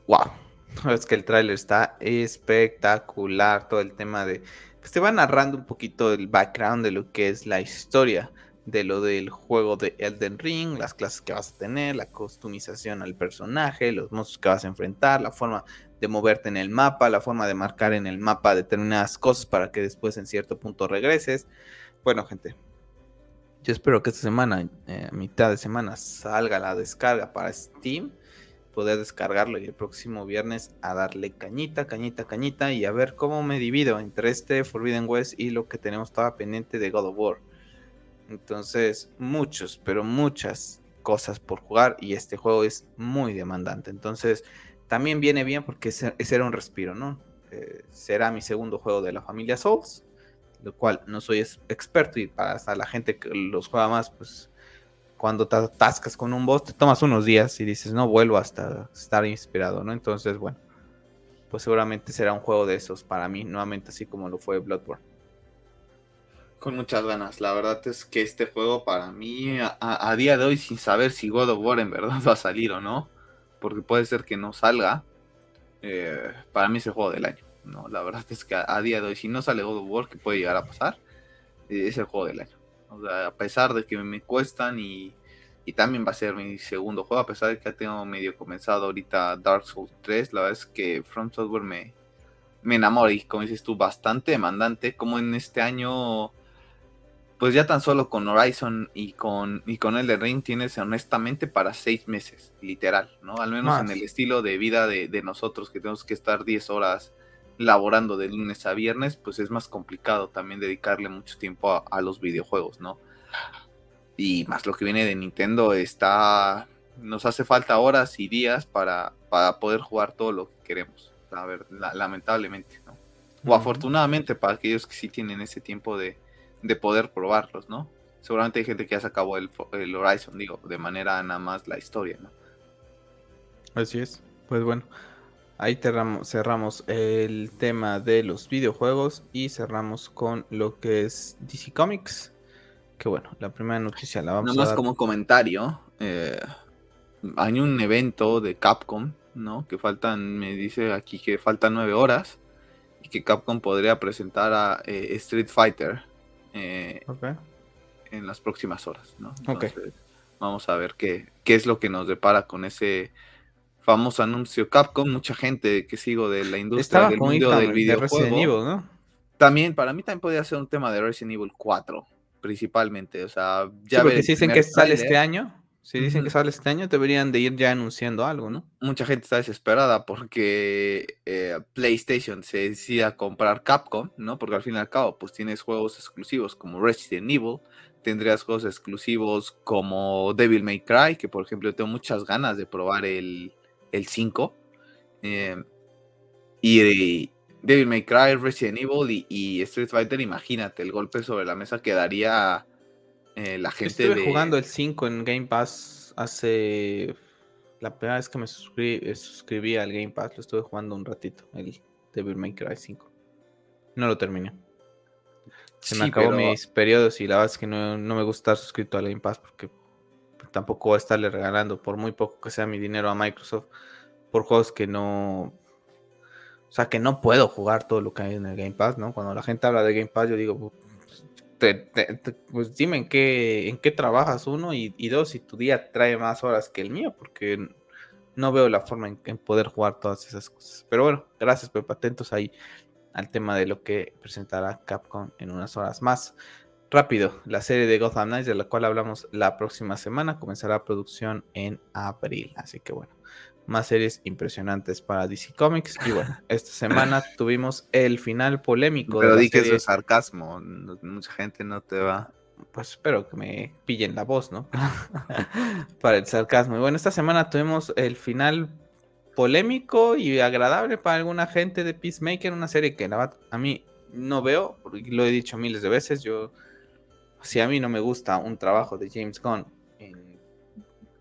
Speaker 1: ¡Wow! [laughs] Es que el tráiler está espectacular, todo el tema de... Pues te va narrando un poquito el background de lo que es la historia de lo del juego de Elden Ring, las clases que vas a tener, la customización al personaje, los monstruos que vas a enfrentar, la forma de moverte en el mapa, la forma de marcar en el mapa determinadas cosas para que después en cierto punto regreses. Bueno, gente, yo espero que esta semana, eh, mitad de semana, salga la descarga para Steam poder descargarlo y el próximo viernes a darle cañita, cañita, cañita y a ver cómo me divido entre este Forbidden West y lo que tenemos toda pendiente de God of War. Entonces, muchos, pero muchas cosas por jugar y este juego es muy demandante. Entonces, también viene bien porque ese, era un respiro, ¿no? Eh, será mi segundo juego de la familia Souls, lo cual no soy experto y para la gente que los juega más, pues cuando te atascas con un boss, te tomas unos días y dices, no vuelvo hasta estar inspirado, ¿no? Entonces, bueno, pues seguramente será un juego de esos para mí, nuevamente así como lo fue Bloodborne.
Speaker 2: Con muchas ganas, la verdad es que este juego para mí, a, día de hoy, sin saber si God of War en verdad [laughs] va a salir o no, porque puede ser que no salga, eh, para mí es el juego del año, ¿no? La verdad es que a, día de hoy, si no sale God of War, que puede llegar a pasar, eh, es el juego del año a pesar de que me cuestan y, también va a ser mi segundo juego, a pesar de que ya tengo medio comenzado ahorita Dark Souls 3, la verdad es que From Software me, me enamora y como dices tú, bastante demandante, como en este año, pues ya tan solo con Horizon y con, y con Elden Ring tienes honestamente para seis meses, literal, ¿no? Al menos en el estilo de vida de, de nosotros que tenemos que estar 10 horas laborando de lunes a viernes, pues es más complicado también dedicarle mucho tiempo a, los videojuegos, ¿no? Y más lo que viene de Nintendo está... Nos hace falta horas y días para, para poder jugar todo lo que queremos, a ver, lamentablemente, ¿no? O afortunadamente para aquellos que sí tienen ese tiempo de, de poder probarlos, ¿no? Seguramente hay gente que ya se acabó el, el Horizon, digo, de manera nada más la historia, ¿no?
Speaker 1: Así es. Pues bueno, Ahí cerramos, el tema de los videojuegos y cerramos con lo que es DC Comics. Que bueno, la primera noticia la vamos
Speaker 2: a dar. como comentario, eh, hay un evento de Capcom, ¿no? Que faltan, me dice aquí que faltan nueve horas y que Capcom podría presentar a eh, Street Fighter eh, en las próximas horas, ¿no? Vamos a ver qué, qué es lo que nos depara con ese famoso anuncio Capcom, mucha gente que sigo de la industria del mundo del videojuego. ¿no? También, para mí también podría ser un tema de Resident Evil 4, principalmente. O sea,
Speaker 1: ya sí, porque si dicen que sale este año, si dicen que sale este año, deberían de ir ya anunciando algo, ¿no?
Speaker 2: Mucha gente está desesperada porque eh, PlayStation se decida comprar Capcom, ¿no? Porque al fin y al cabo, pues tienes juegos exclusivos como Resident Evil, tendrías juegos exclusivos como Devil May Cry, que por ejemplo tengo muchas ganas de probar el, el 5. Eh, y Devil May Cry, Resident Evil y, Street Fighter, imagínate el golpe sobre la mesa que daría eh, la gente
Speaker 1: Estuve jugando el 5 en Game Pass hace... La primera vez que me suscribí, al Game Pass lo estuve jugando un ratito, el Devil May Cry 5. No lo terminé. Se me acabó mis periodos y la verdad es que no, no, me gusta estar suscrito al Game Pass porque tampoco voy a estarle regalando por muy poco que sea mi dinero a Microsoft por juegos que no o sea, que no puedo jugar todo lo que hay en el Game Pass, ¿no? Cuando la gente habla de Game Pass, yo digo, pues dime en qué, en qué trabajas, uno, y, dos, si tu día trae más horas que el mío, porque no veo la forma en, poder jugar todas esas cosas. Pero bueno, gracias, Pepe, atentos ahí al tema de lo que presentará Capcom en unas horas más. Rápido, la serie de Gotham Knights, de la cual hablamos la próxima semana, comenzará producción en abril. Así que bueno, más series impresionantes para DC Comics. Y bueno, [laughs] esta semana tuvimos el final polémico.
Speaker 2: Pero di que eso es sarcasmo, mucha gente no te va.
Speaker 1: Pues espero que me pillen la voz, ¿no? [laughs] para el sarcasmo. Y bueno, esta semana tuvimos el final polémico y agradable para alguna gente de Peacemaker, una serie que la, a mí no veo, lo he dicho miles de veces, yo, si a mí no me gusta un trabajo de James Gunn en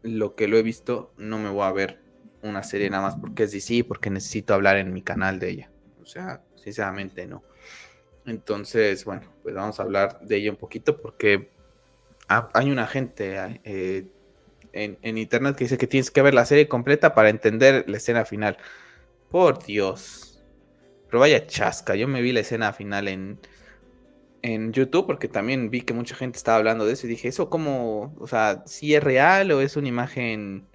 Speaker 1: lo que lo he visto, no me voy a ver una serie nada más porque es DC, porque necesito hablar en mi canal de ella. O sea, sinceramente no. Entonces, bueno, pues vamos a hablar de ella un poquito porque hay una gente eh, en, internet que dice que tienes que ver la serie completa para entender la escena final. Por Dios. Pero vaya chasca, yo me vi la escena final en, en YouTube porque también vi que mucha gente estaba hablando de eso y dije, ¿eso cómo? O sea, si es real o es una imagen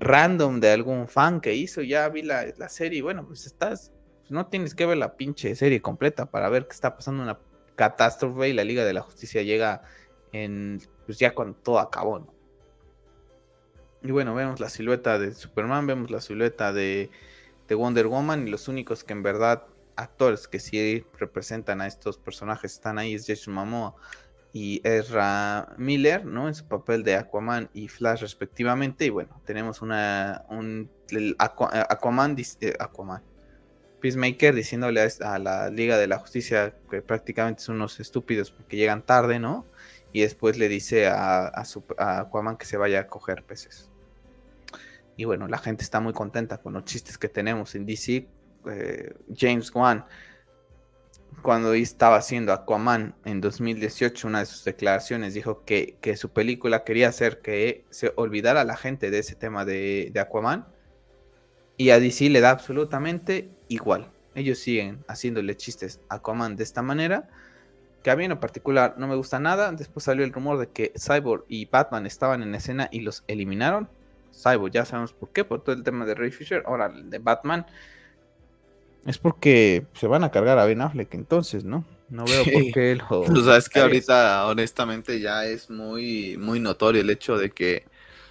Speaker 1: random de algún fan que hizo, ya vi la, serie y bueno, pues estás, no tienes que ver la pinche serie completa para ver que está pasando una catástrofe y la Liga de la Justicia llega en, pues ya cuando todo acabó, ¿no? Y bueno, vemos la silueta de Superman, vemos la silueta de, de Wonder Woman y los únicos que en verdad actores que sí representan a estos personajes están ahí es Jason Momoa y Ezra Miller, ¿no? En su papel de Aquaman y Flash respectivamente. Y bueno, tenemos una un Aquaman, eh, Aquaman, Peacemaker diciéndole a, la Liga de la Justicia que prácticamente son unos estúpidos porque llegan tarde, ¿no? Y después le dice a, Aquaman que se vaya a coger peces. Y bueno, la gente está muy contenta con los chistes que tenemos en DC. Eh, James Wan cuando estaba haciendo Aquaman en 2018, una de sus declaraciones dijo que, su película quería hacer que se olvidara la gente de ese tema de, Aquaman. Y a DC le da absolutamente igual. Ellos siguen haciéndole chistes a Aquaman de esta manera. Que a mí en lo particular no me gusta nada. Después salió el rumor de que Cyborg y Batman estaban en escena y los eliminaron. Cyborg ya sabemos por qué, por todo el tema de Ray Fisher. Ahora de Batman es porque se van a cargar a Ben Affleck entonces, ¿no? No veo por qué él
Speaker 2: lo... O sea, es que ahorita honestamente ya es muy, muy notorio el hecho de que...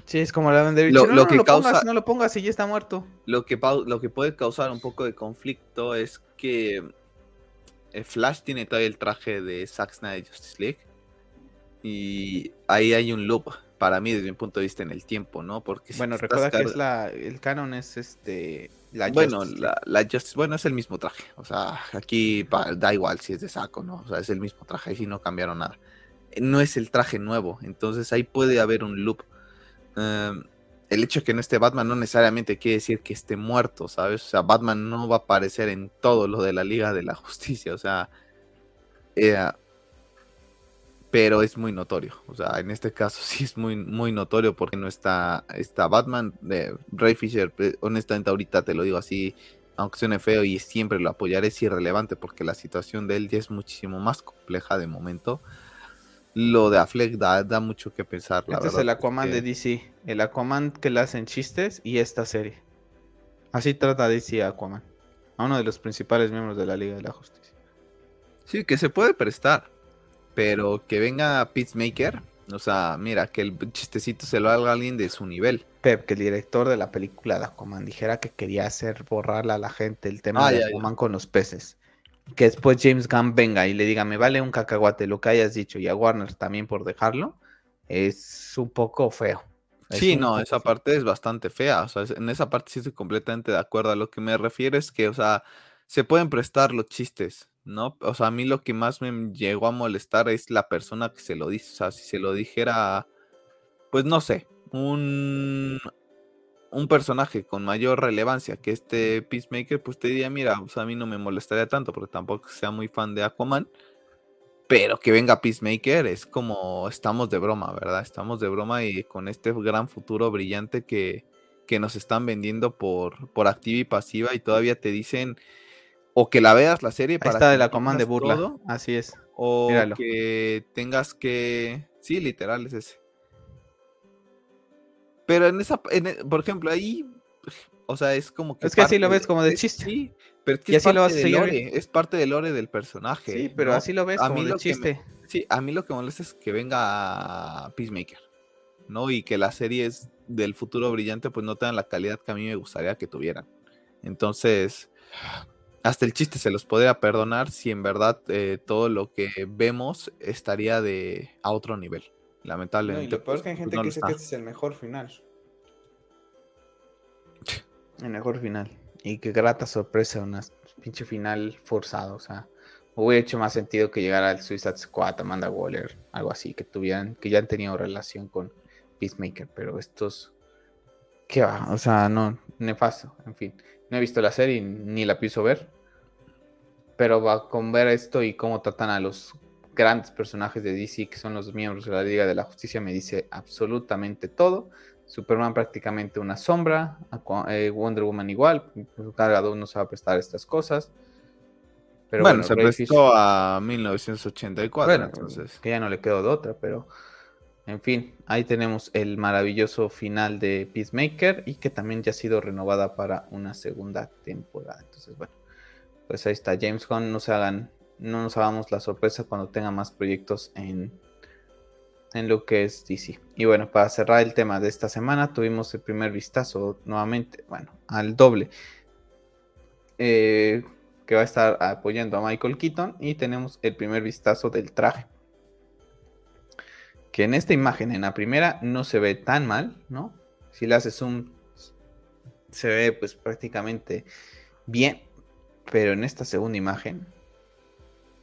Speaker 1: Sí, es como la de lo, no, que lo causa... pongas, no lo pongas y ya está muerto.
Speaker 2: Lo que, lo que puede causar un poco de conflicto es que eh, Flash tiene todavía el traje de Zack Snyder Justice League y ahí hay un loop para mí desde mi punto de vista en el tiempo, ¿no? Porque
Speaker 1: bueno, recuerda que es la, el canon es este
Speaker 2: bueno, la, la bueno, es el mismo traje. O sea, aquí da igual si es de saco, ¿no? O sea, es el mismo traje y si no cambiaron nada. No es el traje nuevo, entonces ahí puede haber un loop. Em, el hecho de que no esté Batman no necesariamente quiere decir que esté muerto, ¿sabes? O sea, Batman no va a aparecer en todo lo de la Liga de la Justicia, o sea, eh, pero es muy notorio. O sea, en este caso [laughs] sí es muy, muy notorio porque no está, está Batman. De Ray Fisher, eh, honestamente, ahorita te lo digo así, aunque suene feo y siempre lo apoyaré, es irrelevante porque la situación de él ya es muchísimo más compleja de momento. Lo de Affleck da, da mucho que pensar.
Speaker 1: este es el Aquaman de DC, el Aquaman que le hacen chistes y esta serie. Así trata DC a Aquaman, a uno de los principales miembros de la Liga de la Justicia.
Speaker 2: Sí, que se puede prestar, pero que venga Peacemaker, o sea, mira, que el chistecito se lo haga alguien de su nivel.
Speaker 1: Pep, que el director de la película de Aquaman dijera que quería hacer borrarle a la gente el tema ah, de Aquaman con los peces. Que después James Gunn venga y le diga, me vale un cacahuate lo que hayas dicho, y a Warner también por dejarlo, es un poco feo.
Speaker 2: sí, no, esa parte es bastante fea. O sea, en esa parte sí estoy completamente de acuerdo. A lo que me refiero es que, o sea, se pueden prestar los chistes, ¿no? O sea, a mí lo que más me llegó a molestar es la persona que se lo dice. O sea, si se lo dijera, pues no sé, un, un personaje con mayor relevancia que este Peacemaker, pues te diría, mira, o sea, a mí no me molestaría tanto porque tampoco sea muy fan de Aquaman. Pero que venga Peacemaker es como estamos de broma, ¿verdad? Estamos de broma y con este gran futuro brillante que, que nos están vendiendo por, por activa y pasiva y todavía te dicen o que la veas la serie
Speaker 1: para está de la comanda de burla. Así es.
Speaker 2: O que tengas que. Sí, literal es ese. Pero en esa. E, por ejemplo, ahí. O sea, es como
Speaker 1: que. Es que así lo ves como de chiste.
Speaker 2: Sí, pero es que es, parte del lore, es parte del lore del personaje.
Speaker 1: Sí, pero así lo ves como de chiste.
Speaker 2: sí, a mí lo que molesta es que venga Peacemaker. ¿No? Y que las series del futuro brillante, pues no tengan la calidad que a mí me gustaría que tuvieran. Entonces hasta el chiste se los podría perdonar si en verdad eh, todo lo que vemos estaría de a otro nivel. Lamentablemente.
Speaker 1: No, y lo peor es que hay pues, gente que dice que este es el mejor final. [laughs] el mejor final. Y qué grata sorpresa, una pinche final forzado. O sea, hubiera hecho más sentido que llegara el Suicide Squad, Amanda Waller, algo así, que tuvieran, que ya han tenido relación con Peacemaker, pero estos. ¿Qué va? O sea, no, nefasto, en fin. No he visto la serie ni la pienso ver. Pero va con ver esto y cómo tratan a los grandes personajes de DC, que son los miembros de la Liga de la Justicia, me dice absolutamente todo. Superman prácticamente una sombra, eh, Wonder Woman igual, cada uno se va a prestar estas cosas.
Speaker 2: Pero bueno, se prestó a 1984, entonces.
Speaker 1: Que ya no le quedó de otra, pero en fin, ahí tenemos el maravilloso final de Peacemaker y que también ya ha sido renovada para una segunda temporada. Entonces, bueno, pues ahí está James Gunn. Hagan, no nos hagamos la sorpresa cuando tenga más proyectos en, en lo que es DC. Y bueno, para cerrar el tema de esta semana, tuvimos el primer vistazo nuevamente, bueno, al doble. Eh, que va a estar apoyando a Michael Keaton y tenemos el primer vistazo del traje que en esta imagen, en la primera, no se ve tan mal, ¿no? Si le haces zoom, se ve pues prácticamente bien, pero en esta segunda imagen,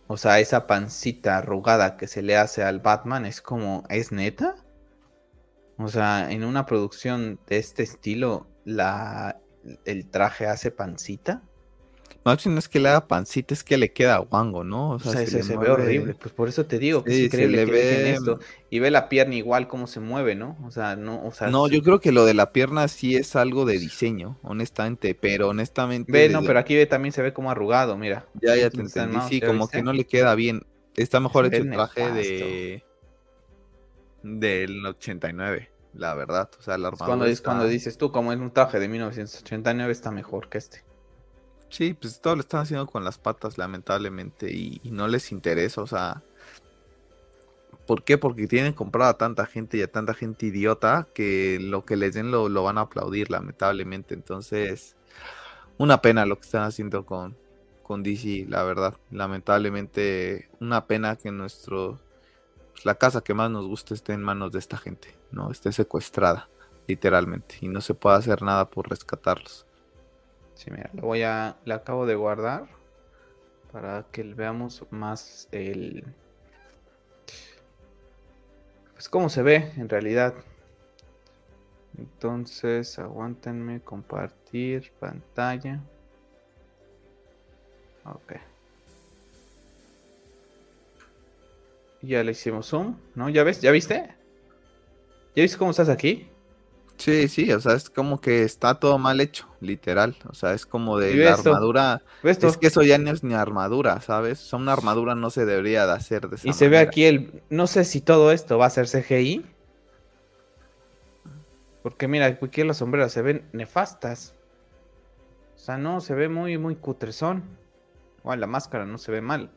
Speaker 1: o sea, esa pancita arrugada que se le hace al Batman es como, ¿es neta? O sea, en una producción de este estilo, la, el traje hace pancita.
Speaker 2: No, no es que le haga pancita, es que le queda guango, ¿no?
Speaker 1: O sea, se, ve horrible. Pues por eso te digo que es increíble que ve... esto. Y ve la pierna igual cómo se mueve, ¿no? O sea, no, o sea,
Speaker 2: No, yo creo que lo de la pierna sí es algo de diseño, honestamente, pero honestamente.
Speaker 1: Ve, no, pero aquí ve, también se ve como arrugado, mira.
Speaker 2: Ya, ya te entendí, sí, como que no le queda bien. Está mejor hecho el traje de del 89, la verdad. O sea, la armadura.
Speaker 1: Cuando, cuando dices tú, como es un traje de 1989, está mejor que este.
Speaker 2: Sí, pues todo lo están haciendo con las patas, lamentablemente, y, no les interesa, o sea. ¿Por qué? Porque tienen comprado a tanta gente y a tanta gente idiota que lo que les den lo, van a aplaudir, lamentablemente. Entonces, una pena lo que están haciendo con, con DC, la verdad. Lamentablemente, una pena que nuestro. Pues, la casa que más nos gusta esté en manos de esta gente, ¿no? Esté secuestrada, literalmente, y no se puede hacer nada por rescatarlos.
Speaker 1: Sí, mira, lo voy a. Le acabo de guardar. Para que veamos más el. Pues cómo se ve en realidad. Entonces, aguántenme compartir pantalla. Ok. Ya le hicimos zoom, ¿no? ¿Ya ves? ¿Ya viste? ¿Ya viste cómo estás aquí?
Speaker 2: Sí, sí, o sea, es como que está todo mal hecho, literal. O sea, es como de la armadura. Es que eso ya no es ni armadura, ¿sabes? O sea, una armadura no se debería de hacer de esa
Speaker 1: Y se ve aquí el. No sé si todo esto va a ser CGI. Porque mira, aquí las sombreras se ven nefastas. O sea, no, se ve muy, muy cutrezón. O la máscara no se ve mal.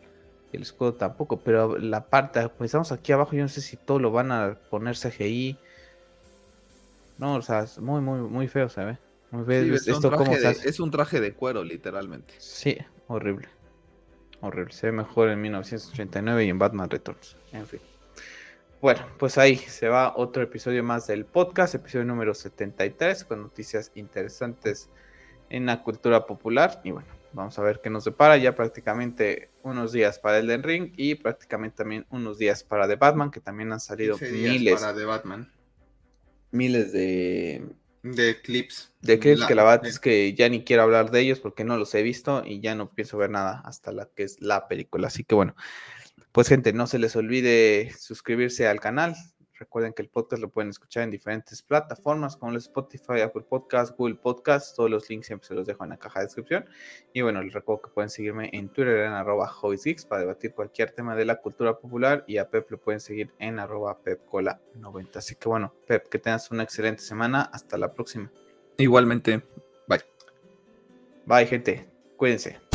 Speaker 1: el escudo tampoco, pero la parte, pues estamos aquí abajo, yo no sé si todo lo van a poner CGI. No, o sea, es muy, muy, muy feo, ¿sabes? Muy feo.
Speaker 2: Sí,
Speaker 1: es,
Speaker 2: es, un
Speaker 1: esto
Speaker 2: de,
Speaker 1: hace.
Speaker 2: es un traje de cuero, literalmente.
Speaker 1: Sí, horrible. Horrible. Se ve mejor en 1989 y en Batman Returns. En fin. Bueno, pues ahí se va otro episodio más del podcast, episodio número 73, con noticias interesantes en la cultura popular. Y bueno, vamos a ver qué nos depara. Ya prácticamente unos días para Elden Ring y prácticamente también unos días para The Batman, que también han salido
Speaker 2: 15 días
Speaker 1: miles,
Speaker 2: para The Batman.
Speaker 1: Miles de,
Speaker 2: De clips.
Speaker 1: de clips que la verdad
Speaker 2: de-
Speaker 1: es que ya ni quiero hablar de ellos porque no los he visto y ya no pienso ver nada hasta la que es la película. Así que bueno, pues gente, no se les olvide suscribirse al canal. Recuerden que el podcast lo pueden escuchar en diferentes plataformas como el Spotify, Apple Podcast, Google Podcast. Todos los links siempre se los dejo en la caja de descripción. Y bueno, les recuerdo que pueden seguirme en Twitter en arroba hobbiesgeeks para debatir cualquier tema de la cultura popular. Y a Pep lo pueden seguir en arroba pepcola90. Así que bueno, Pep, que tengas una excelente semana. Hasta la próxima.
Speaker 2: Igualmente, bye.
Speaker 1: Bye, gente. Cuídense.